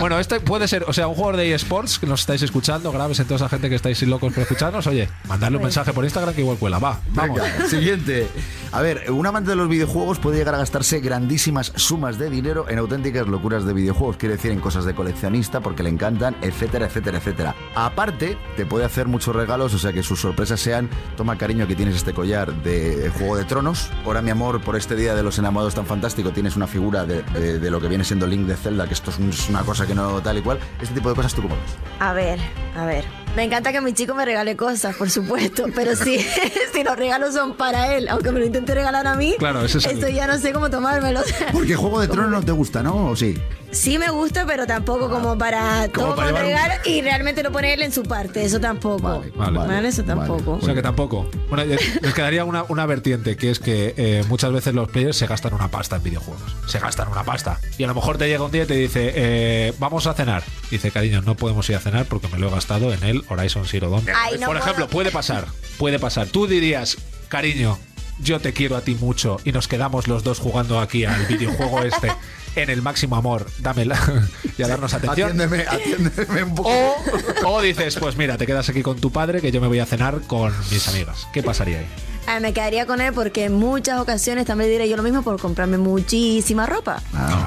Bueno, este puede ser, o sea, un jugador de eSports que nos estáis escuchando, graves en toda esa gente que estáis locos por escucharnos. Oye, mandarle un mensaje por Instagram que igual cuela. Va, vamos. Venga, siguiente. A ver, un amante de los videojuegos puede llegar a gastarse grandísimas sumas de dinero en auténticas locuras de videojuegos. Quiere decir en cosas de coleccionista porque le encantan, etcétera, etcétera, etcétera. Aparte, te puede hacer muchos regalos, o sea que sus sorpresas sean, toma cariño que tienes este collar de Juego de Tronos. Ahora, mi amor, por este día de los enamorados tan fantástico, tienes una figura de, lo que viene siendo Link de Zelda, que esto es, es una cosa que no tal y cual. Este tipo de cosas tú cómo ves. A ver, a ver. Me encanta que mi chico me regale cosas, por supuesto, pero si, si los regalos son para él, aunque me lo intente regalar a mí, Claro, ese es ya no sé cómo tomármelo. Porque Juego de Tronos no te gusta, ¿no? ¿O sí? Sí me gusta, pero tampoco como para Como todo para un- regalo y realmente lo pone él en su parte. Eso tampoco. Vale. Vale, eso tampoco. O sea que tampoco. Bueno, eh, les quedaría una, una vertiente, que es que eh, muchas veces los players se gastan una pasta en videojuegos. Se gastan una pasta. Y a lo mejor te llega un día y te dice, eh, vamos a cenar. Dice, cariño, no podemos ir a cenar porque me lo he gastado en el Horizon Zero Dawn. Ay, no Por ejemplo, puede pasar. Puede pasar. Tú dirías, cariño, yo te quiero a ti mucho y nos quedamos los dos jugando aquí al videojuego este en el máximo amor. Dámela y a darnos atención. Atiéndeme, atiéndeme un poco. O, o dices, pues mira, te quedas aquí con tu padre que yo me voy a cenar con mis amigas. ¿Qué pasaría ahí? Ah, me quedaría con él porque en muchas ocasiones también diré yo lo mismo por comprarme muchísima ropa.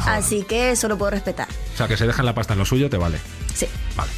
Así que eso lo puedo respetar. O sea, que se dejan la pasta en lo suyo, te vale. Sí.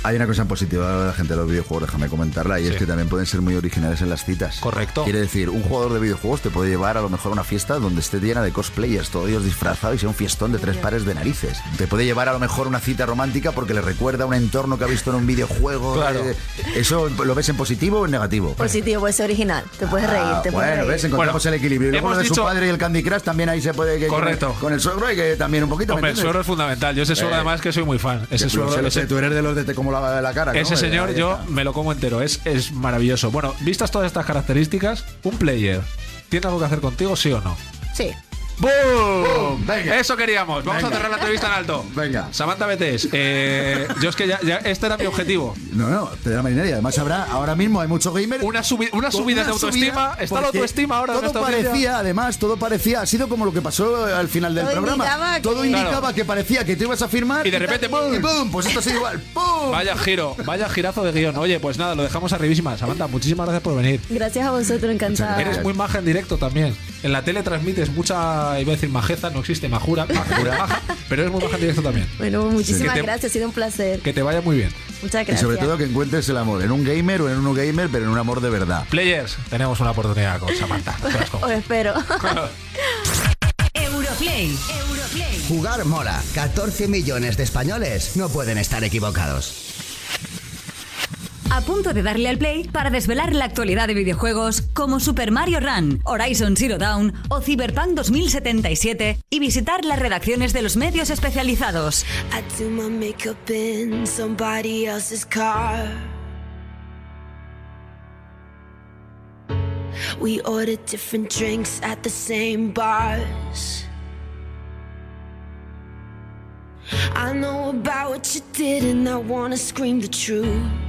Hay una cosa positiva de la gente de los videojuegos, déjame comentarla, y es que también pueden ser muy originales en las citas. Correcto. Quiere decir, un jugador de videojuegos te puede llevar a lo mejor a una fiesta donde esté llena de cosplayers, todos ellos disfrazados y sea un fiestón de tres pares de narices. Te puede llevar a lo mejor a una cita romántica porque le recuerda un entorno que ha visto en un videojuego. Claro. Eh, ¿Eso lo ves en positivo o en negativo? Positivo, puede ser original. Te puedes reír, Ah, te puedes bueno, reír. ves, encontramos el equilibrio. Y luego lo de su dicho- padre y el Candy Crush también ahí se puede que Correcto. Con, el suegro hay que también un poquito. ¿me Hombre, el suegro es fundamental. Yo ese suegro Eh. Además que soy muy fan. Ese suegro, lo ese- sé, tú eres de los de te como la, la cara. ¿no? Ese Eh, señor ahí yo está. me lo como entero, es, es maravilloso. Bueno, vistas todas estas características, un player, ¿tiene algo que hacer contigo, sí o no? Sí. ¡Boom! Eso queríamos. Vamos Venga. a cerrar la entrevista en alto. Venga. Samantha Betés, eh, yo es que ya, ya- este era mi objetivo. No, no, te da marinera. Además, habrá, ahora mismo hay mucho gamer. Una, subi- una con subida de autoestima. subida, Está la autoestima ahora Todo parecía, además, todo parecía. Ha sido como lo que pasó al final del Todo programa. indicaba todo que- indicaba Claro. que parecía que te ibas a firmar. Y de repente, ¡pum! Y ¡pum! Pues esto ha sido igual. ¡Pum! Vaya giro, vaya girazo de guion. Oye, pues nada, lo dejamos arribísima. Samantha, muchísimas gracias por venir. Gracias a vosotros, encantada. Eres muy maja en directo también. En la tele transmites mucha, iba a decir majeza, no existe majura, pero eres muy maja en directo también. Bueno, muchísimas te- gracias, ha sido un placer. Que te vaya muy bien. Muchas Y gracias. sobre todo que encuentres el amor en un gamer o en un no gamer, pero en un amor de verdad. Players, tenemos una oportunidad con Samantha. Os espero. Europlay. Jugar mola. 14 millones de españoles no pueden estar equivocados. A punto de darle al play para desvelar la actualidad de videojuegos como Super Mario Run, Horizon Zero Dawn o Cyberpunk 2077 y visitar las redacciones de los medios especializados. We different drinks at the same bars. I know about what you did, and I wanna scream the truth.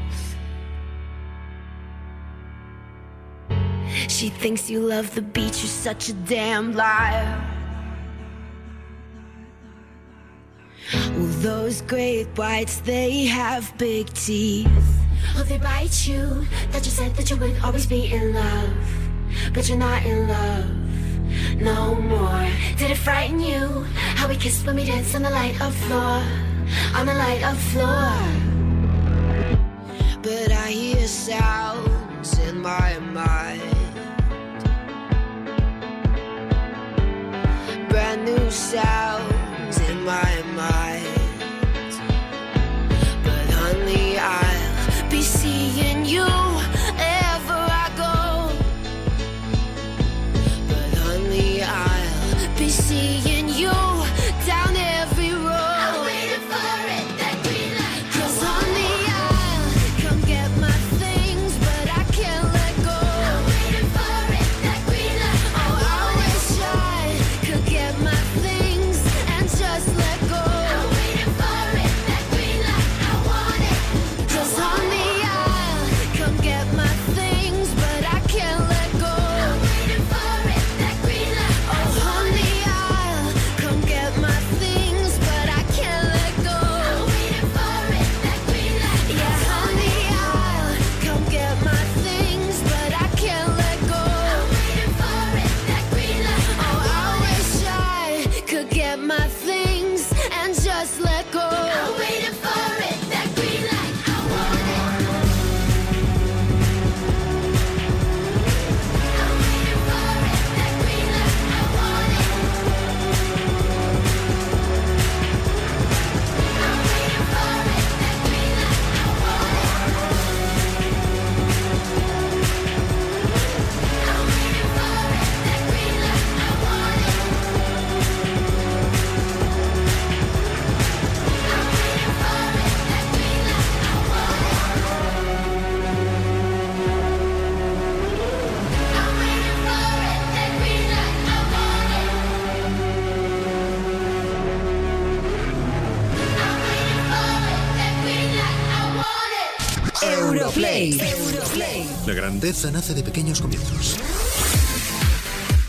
She thinks you love the beach, you're such a damn liar. Well, those great whites, they have big teeth. Oh, they bite you. That you said that you would always be in love. But you're not in love no more. Did it frighten you? How we kissed when we danced on the light of floor. On the light of floor. But I hear sounds in my mind. New sounds in my mind. Grandeza nace de pequeños comienzos.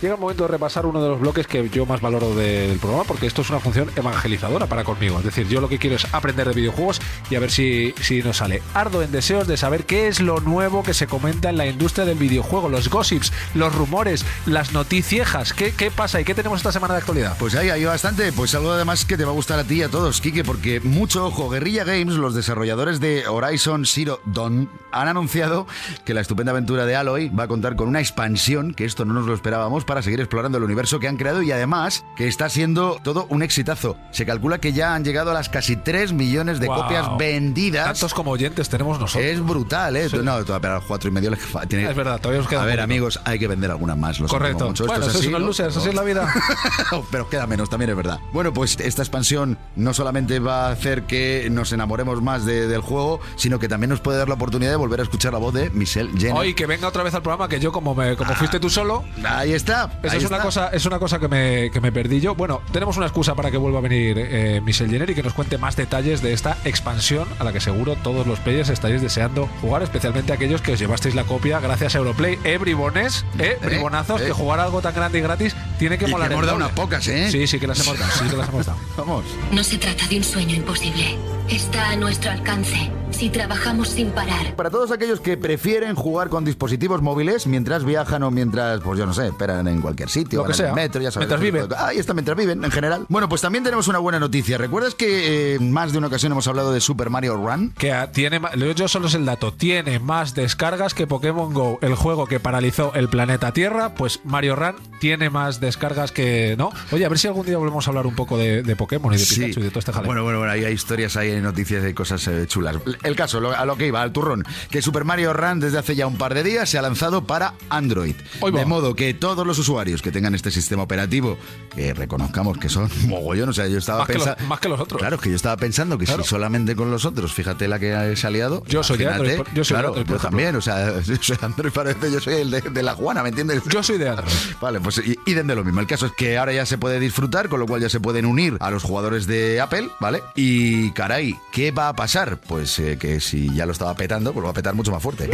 Llega el momento de repasar uno de los bloques que yo más valoro del programa, porque esto es una función evangelizadora para conmigo. Es decir, yo lo que quiero es aprender de videojuegos y a ver si, si nos sale. Ardo en deseos de saber qué es lo nuevo que se comenta en la industria del videojuego, los gossips, los rumores, las noticiejas. ¿Qué, qué pasa y qué tenemos esta semana de actualidad? Pues ahí hay bastante, pues algo además que te va a gustar a ti y a todos, Kike, porque mucho ojo, Guerrilla Games, los desarrolladores de Horizon Zero Dawn, han anunciado que la estupenda aventura de Aloy va a contar con una expansión, que esto no nos lo esperábamos, seguir explorando el universo que han creado y además que está siendo todo un exitazo. Se calcula que ya han llegado a las casi 3 millones de copias vendidas. Tantos como oyentes tenemos nosotros. Es brutal, ¿eh? Sí. No, pero a los cuatro y medio les tiene... Es verdad, todavía nos queda A ver, amigos, hay que vender algunas más. Correcto. mucho. Esto Bueno, es sois así, unos ¿no? losers, así es la vida. Pero queda menos, también es verdad. Bueno, pues esta expansión no solamente va a hacer que nos enamoremos más de- del juego, sino que también nos puede dar la oportunidad de volver a escuchar la voz de Michelle Jenner. Hoy que venga otra vez al programa, que yo como me, como fuiste tú solo. Ahí está. Ahí es una cosa, es una cosa que me, que me perdí yo. Bueno, tenemos una excusa para que vuelva a venir eh, Michelle Jenner y que nos cuente más detalles de esta expansión a la que seguro todos los players estaréis deseando jugar, especialmente aquellos que os llevasteis la copia gracias a Europlay. Eh, bribones, eh, Eh, bribonazos, eh. que jugar algo tan grande y gratis tiene que Y que molar. hemos el dado unas pocas, ¿eh? Sí, sí que las hemos dado, sí que las hemos dado. Vamos. No se trata de un sueño imposible. Está a nuestro alcance si trabajamos sin parar. Para todos aquellos que prefieren jugar con dispositivos móviles mientras viajan o mientras, pues yo no sé, esperan en cualquier sitio, Lo que van en el sea. metro, ya sabes. Mientras viven. Ahí está, mientras viven, en general. Bueno, pues también tenemos una buena noticia. ¿Recuerdas que eh, más de una ocasión hemos hablado de Super Mario Run? Que tiene, yo yo solo sé el dato, tiene más descargas que Pokémon Go, el juego que paralizó el planeta Tierra, pues Mario Run tiene más descargas que, ¿no? Oye, a ver si algún día volvemos a hablar un poco de, de Pokémon y de Sí. Pikachu y de todo este jaleo. Bueno, bueno, bueno, ahí hay historias, ahí hay noticias, hay cosas eh, chulas. El caso, lo- a lo que iba, al turrón, que Super Mario Run desde hace ya un par de días se ha lanzado para Android. De modo que todos los usuarios que tengan este sistema operativo, que reconozcamos que son mogollón, o sea, yo estaba pensando... más que los otros. Claro, es que yo estaba pensando que Claro. si solamente con los otros, fíjate la que se ha liado. Yo soy de Android, por- yo soy de claro, Android, por yo también, o sea, yo soy Android parece, yo soy el de, de la Juana, ¿me entiendes? Yo soy de Android. Vale, pues y, y de lo mismo. El caso es que ahora ya se puede disfrutar, con lo cual ya se pueden unir a los jugadores de Apple, ¿vale? Y caray, ¿qué va a pasar? Pues eh, que si ya lo estaba petando, pues va a petar mucho más fuerte.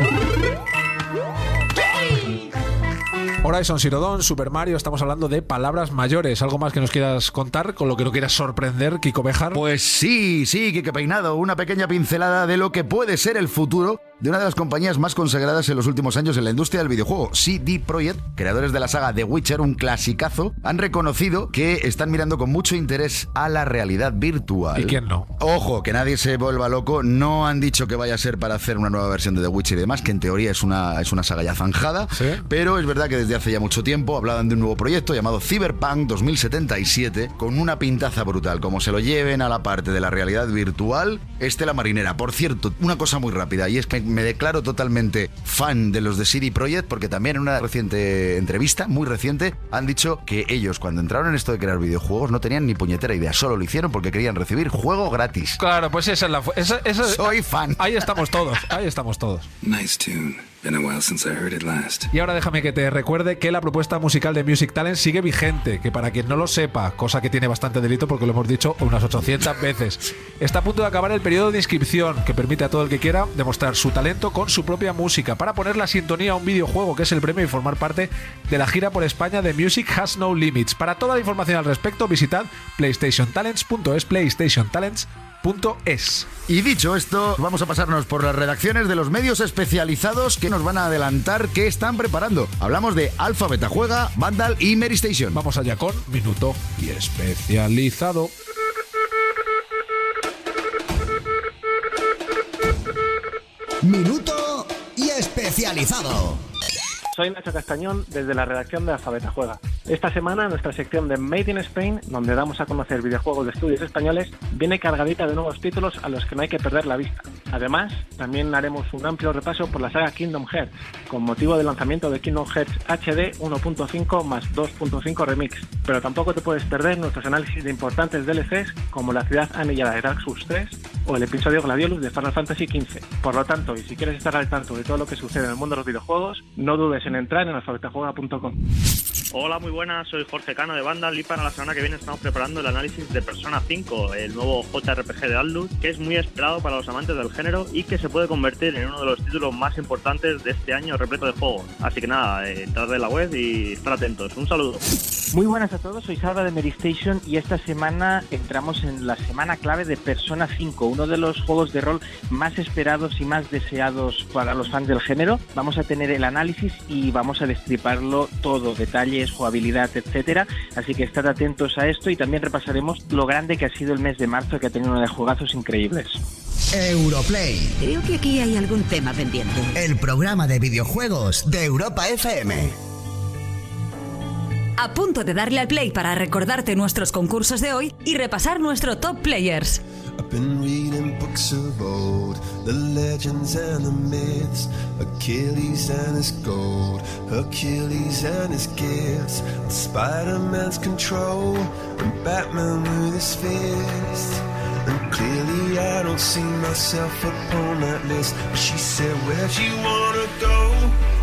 Horizon Zero Dawn, Super Mario, estamos hablando de palabras mayores. ¿Algo más que nos quieras contar, con lo que no quieras sorprender, Kiko Bejar? Pues sí, sí, que Peinado, una pequeña pincelada de lo que puede ser el futuro de una de las compañías más consagradas en los últimos años en la industria del videojuego, CD Projekt, creadores de la saga The Witcher, un clasicazo, han reconocido que están mirando con mucho interés a la realidad virtual. ¿Y quién no? Ojo, que nadie se vuelva loco, no han dicho que vaya a ser para hacer una nueva versión de The Witcher y demás, que en teoría es una, es una saga ya zanjada, pero es verdad que desde hace ya mucho tiempo hablaban de un nuevo proyecto llamado Cyberpunk 2077, con una pintaza brutal, como se lo lleven a la parte de la realidad virtual, Estela Marinera. Por cierto, una cosa muy rápida, y es que me declaro totalmente fan de los de CD Projekt, porque también en una reciente entrevista, muy reciente, han dicho que ellos cuando entraron en esto de crear videojuegos no tenían ni puñetera idea, solo lo hicieron porque querían recibir juego gratis. Claro, pues esa es la... fu- Esa, esa- Soy fan. Ahí estamos todos, ahí estamos todos. Nice tune. Y ahora déjame que te recuerde que la propuesta musical de Music Talent sigue vigente, que para quien no lo sepa, cosa que tiene bastante delito porque lo hemos dicho unas 800 veces, está a punto de acabar el periodo de inscripción que permite a todo el que quiera demostrar su talento con su propia música para poner la sintonía a un videojuego que es el premio y formar parte de la gira por España de Music Has No Limits. Para toda la información al respecto visitad playstationtalents.es playstationtalents.es. Y dicho esto, vamos a pasarnos por las redacciones de los medios especializados que nos van a adelantar qué están preparando. Hablamos de Alpha Beta Juega, Vandal y Mary Station. Vamos allá con Minuto y Especializado. Minuto y especializado. Soy Nacho Castañón desde la redacción de Alfabeta Juega. Esta semana nuestra sección de Made in Spain, donde damos a conocer videojuegos de estudios españoles, viene cargadita de nuevos títulos a los que no hay que perder la vista. Además, también haremos un amplio repaso por la saga Kingdom Hearts, con motivo del lanzamiento de Kingdom Hearts HD 1.5 más 2.5 Remix. Pero tampoco te puedes perder nuestros análisis de importantes DLCs como la ciudad anillada de Dark Souls 3, o el episodio Gladiolus de Final Fantasy XV. Por lo tanto, y si quieres estar al tanto de todo lo que sucede en el mundo de los videojuegos, no dudes en entrar en alfabetajuega.com. Hola, muy buenas, soy Jorge Cano de Vandal y para la semana que viene estamos preparando el análisis de Persona 5, el nuevo JRPG de Atlus, que es muy esperado para los amantes del género y que se puede convertir en uno de los títulos más importantes de este año repleto de juegos. Así que nada, eh, entrar en la web y estar atentos. Un saludo. Muy buenas a todos, soy Salva de Meristation y esta semana entramos en la semana clave de Persona 5, uno de los juegos de rol más esperados y más deseados para los fans del género. Vamos a tener el análisis y vamos a destriparlo todo, detalles, jugabilidad, etcétera. Así que estad atentos a esto y también repasaremos lo grande que ha sido el mes de marzo, que ha tenido uno de juegazos increíbles. Europlay, Creo que aquí hay algún tema pendiente. el programa de videojuegos de Europa FM. A punto de darle al play para recordarte nuestros concursos de hoy y repasar nuestro top players. I've been reading books of old, the legends and the myths, Achilles and his gold, Hercules and his gifts, Spider Man's control, and Batman with his fist. And clearly, I don't see myself upon that list. But she said, Where'd you wanna go?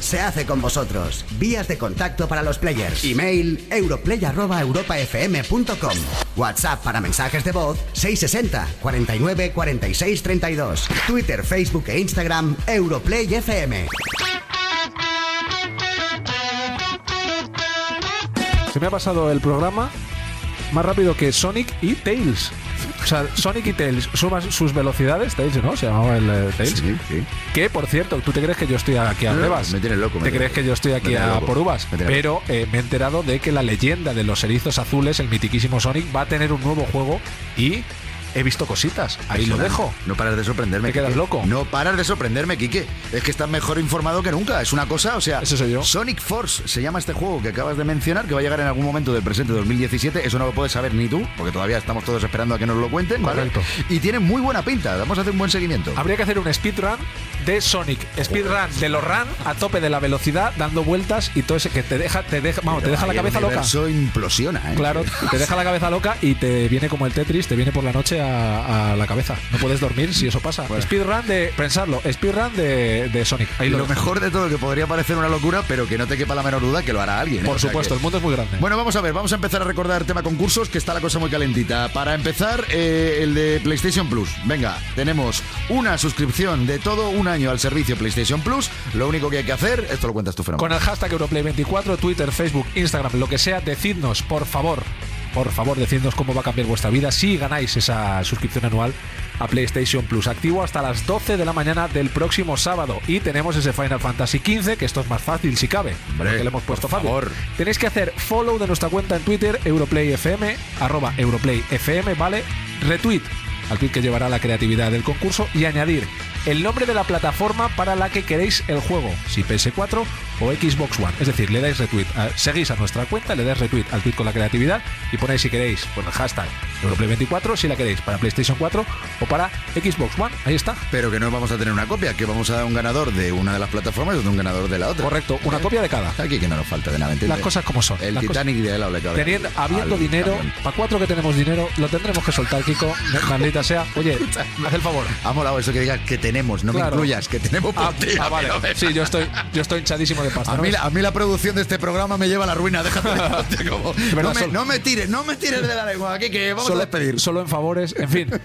Se hace con vosotros. Vías de contacto para los players. Email europlay@europafm.com. WhatsApp para mensajes de voz 660 49 46 32. Twitter, Facebook e Instagram Europlay FM. Se me ha pasado el programa más rápido que Sonic y Tails. O sea, Sonic y Tails suman sus velocidades, Tails, ¿no? Se llamaba el eh, Tails. Que, por cierto, ¿tú te crees que yo estoy aquí a No, pruebas? me tienes loco, me ¿Te tienes crees que yo estoy Me aquí tienes a loco. por uvas? Me tienes Pero eh, me he enterado de que la leyenda de los erizos azules, el mitiquísimo Sonic, va a tener un nuevo juego y he visto cositas. Ahí lo dejo. No paras de sorprenderme. ¿Te quedas Quique. loco? No paras de sorprenderme, Quique. Es que estás mejor informado que nunca. Es una cosa, o sea. Eso soy yo. Sonic Force se llama este juego que acabas de mencionar, que va a llegar en algún momento del presente 2017. Eso no lo puedes saber ni tú, porque todavía estamos todos esperando a que nos lo cuenten. ¿vale? Correcto. Y tiene muy buena pinta. Vamos a hacer un buen seguimiento. Habría que hacer un speedrun de Sonic. Speedrun de los run a tope de la velocidad, dando vueltas y todo ese que te deja, te deja, vamos, te deja la cabeza loca. universo implosiona, ¿eh? Claro, te deja la cabeza loca y te viene como el Tetris, te viene por la noche a, a la cabeza. No puedes dormir si eso pasa. Speedrun de, pensarlo, speedrun de, de Sonic. Ahí Y lo mejor de todo, que podría parecer una locura, pero que no te quepa la menor duda que lo hará alguien. ¿eh? Por O sea supuesto, que- el mundo es muy grande. Bueno, vamos a ver, vamos a empezar a recordar tema concursos, que está la cosa muy calentita. Para empezar, eh, el de PlayStation Plus. Venga, tenemos una suscripción de todo un año al servicio PlayStation Plus. Lo único que hay que hacer, esto lo cuentas tú, Fernando. Con el hashtag Europlay24, Twitter, Facebook, Instagram, lo que sea, decidnos, por favor, por favor, decidnos cómo va a cambiar vuestra vida si ganáis esa suscripción anual a PlayStation Plus, activo hasta las 12 de la mañana del próximo sábado. Y tenemos ese Final Fantasy XV, que esto es más fácil si cabe, porque le hemos puesto fácil. favor. Tenéis que hacer follow de nuestra cuenta en Twitter, EuroplayFM, arroba EuroplayFM, ¿vale? Retweet al que llevará la creatividad del concurso y añadir el nombre de la plataforma para la que queréis el juego, si PS4 o Xbox One. Es decir, le dais retweet, a- seguís a nuestra cuenta, le dais retweet al tweet con la creatividad y ponéis si queréis, con el hashtag Europlay24 si la queréis para PlayStation 4 o para Xbox One. Ahí está. Pero que no vamos a tener una copia, que vamos a dar un ganador de una de las plataformas y de un ganador de la otra. Correcto, una copia de cada. Aquí que no nos falta de nada, ¿entiendes? Las cosas como son. El las cosas- Titanic de la ahora- Teniendo, habiendo al dinero, para cuatro que tenemos dinero, lo tendremos que soltar, Kiko. Maldita sea. Oye, haz el favor. Ha molado eso que digas que tenemos, no me incluyas, que tenemos por Ah, ti. ah, vale. no me- Sí, yo estoy, yo estoy hinchadísimo de pasta. A ¿no mí, a mí la producción de este programa me lleva a la ruina, déjate de como- no, me, solo- no me tires, no me tires de la lengua aquí, que vamos solo, a despedir. solo en favores. En fin,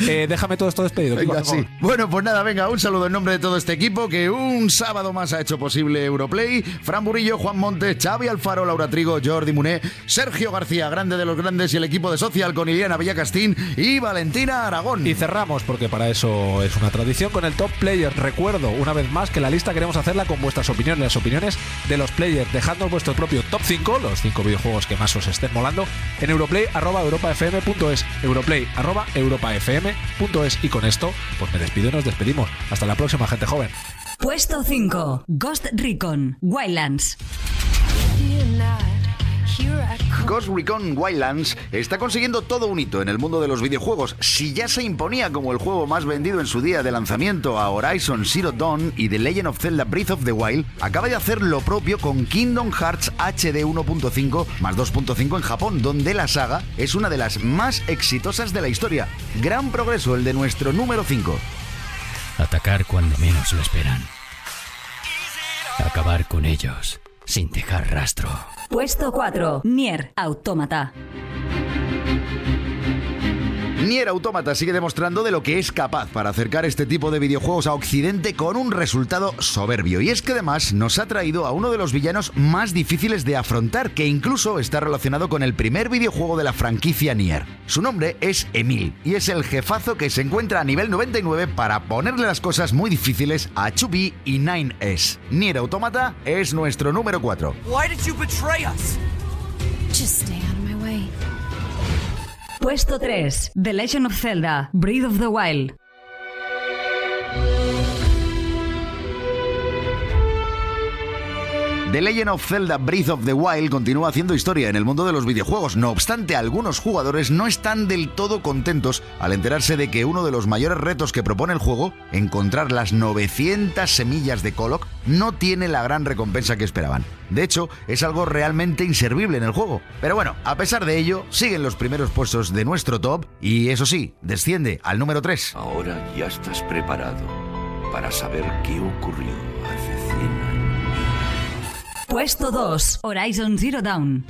Eh, déjame todo esto despedido. Venga, sí. Bueno, pues nada, venga, un saludo en nombre de todo este equipo que un sábado más ha hecho posible Europlay. Fran Burillo, Juan Montes, Xavi Alfaro, Laura Trigo, Jordi Muné, Sergio García, grande de los grandes, y el equipo de Social con Iliana Villacastín y Valentina Aragón. Y cerramos, porque para eso es una tradición, con el top player. Recuerdo una vez más que la lista queremos hacerla con vuestras opiniones, las opiniones de los players. Dejadnos vuestro propio top 5, los 5 videojuegos que más os estén molando, en europlay.europafm.es. Europlay.europafm.es. Y con esto, pues me despido y nos despedimos. Hasta la próxima, gente joven. Puesto 5. Ghost Recon Wildlands. Ghost Recon Wildlands está consiguiendo todo un hito en el mundo de los videojuegos. Si ya se imponía como el juego más vendido en su día de lanzamiento a Horizon Zero Dawn y The Legend of Zelda Breath of the Wild, acaba de hacer lo propio con Kingdom Hearts HD 1.5 más 2.5 en Japón, donde la saga es una de las más exitosas de la historia. Gran progreso el de nuestro número 5. Atacar cuando menos lo esperan. Acabar con ellos sin dejar rastro. Puesto 4. Nier Automata. Nier Automata sigue demostrando de lo que es capaz para acercar este tipo de videojuegos a Occidente con un resultado soberbio. Y es que además nos ha traído a uno de los villanos más difíciles de afrontar, que incluso está relacionado con el primer videojuego de la franquicia Nier. Su nombre es Emil y es el jefazo que se encuentra a nivel 99 para ponerle las cosas muy difíciles a 2B y 9S. Nier Automata es nuestro número 4. Why did you betray us? Just stay out of my way. Puesto 3. The Legend of Zelda Breath of the Wild. The Legend of Zelda Breath of the Wild continúa haciendo historia en el mundo de los videojuegos. No obstante, algunos jugadores no están del todo contentos al enterarse de que uno de los mayores retos que propone el juego, encontrar las 900 semillas de Kolok, no tiene la gran recompensa que esperaban. De hecho, es algo realmente inservible en el juego. Pero bueno, a pesar de ello, siguen los primeros puestos de nuestro top y eso sí, desciende al número 3. Ahora ya estás preparado para saber qué ocurrió hace 100 años. Puesto 2. Horizon Zero Dawn.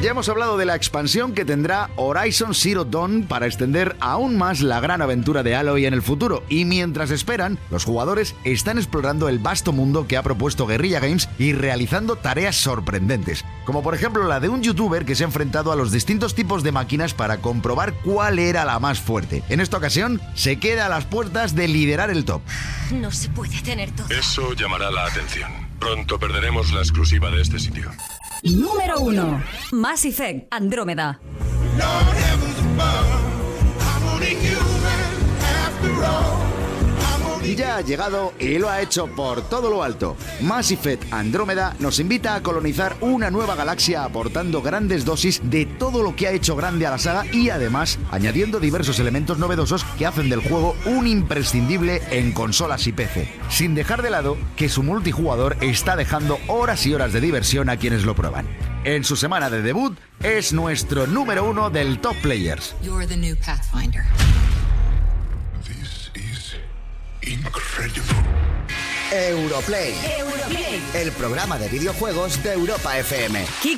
Ya hemos hablado de la expansión que tendrá Horizon Zero Dawn para extender aún más la gran aventura de Aloy en el futuro. Y mientras esperan, los jugadores están explorando el vasto mundo que ha propuesto Guerrilla Games y realizando tareas sorprendentes. Como por ejemplo la de un youtuber que se ha enfrentado a los distintos tipos de máquinas para comprobar cuál era la más fuerte. En esta ocasión, se queda a las puertas de liderar el top. No se puede tener todo. Eso llamará la atención. Pronto perderemos la exclusiva de este sitio. Número 1. Mass Effect Andrómeda. Y ya ha llegado y lo ha hecho por todo lo alto. Mass Effect Andrómeda nos invita a colonizar una nueva galaxia aportando grandes dosis de todo lo que ha hecho grande a la saga y además añadiendo diversos elementos novedosos que hacen del juego un imprescindible en consolas y PC. Sin dejar de lado que su multijugador está dejando horas y horas de diversión a quienes lo prueban. En su semana de debut es nuestro número uno del Top Players. You're the new Pathfinder. Europlay. El programa de videojuegos de Europa FM.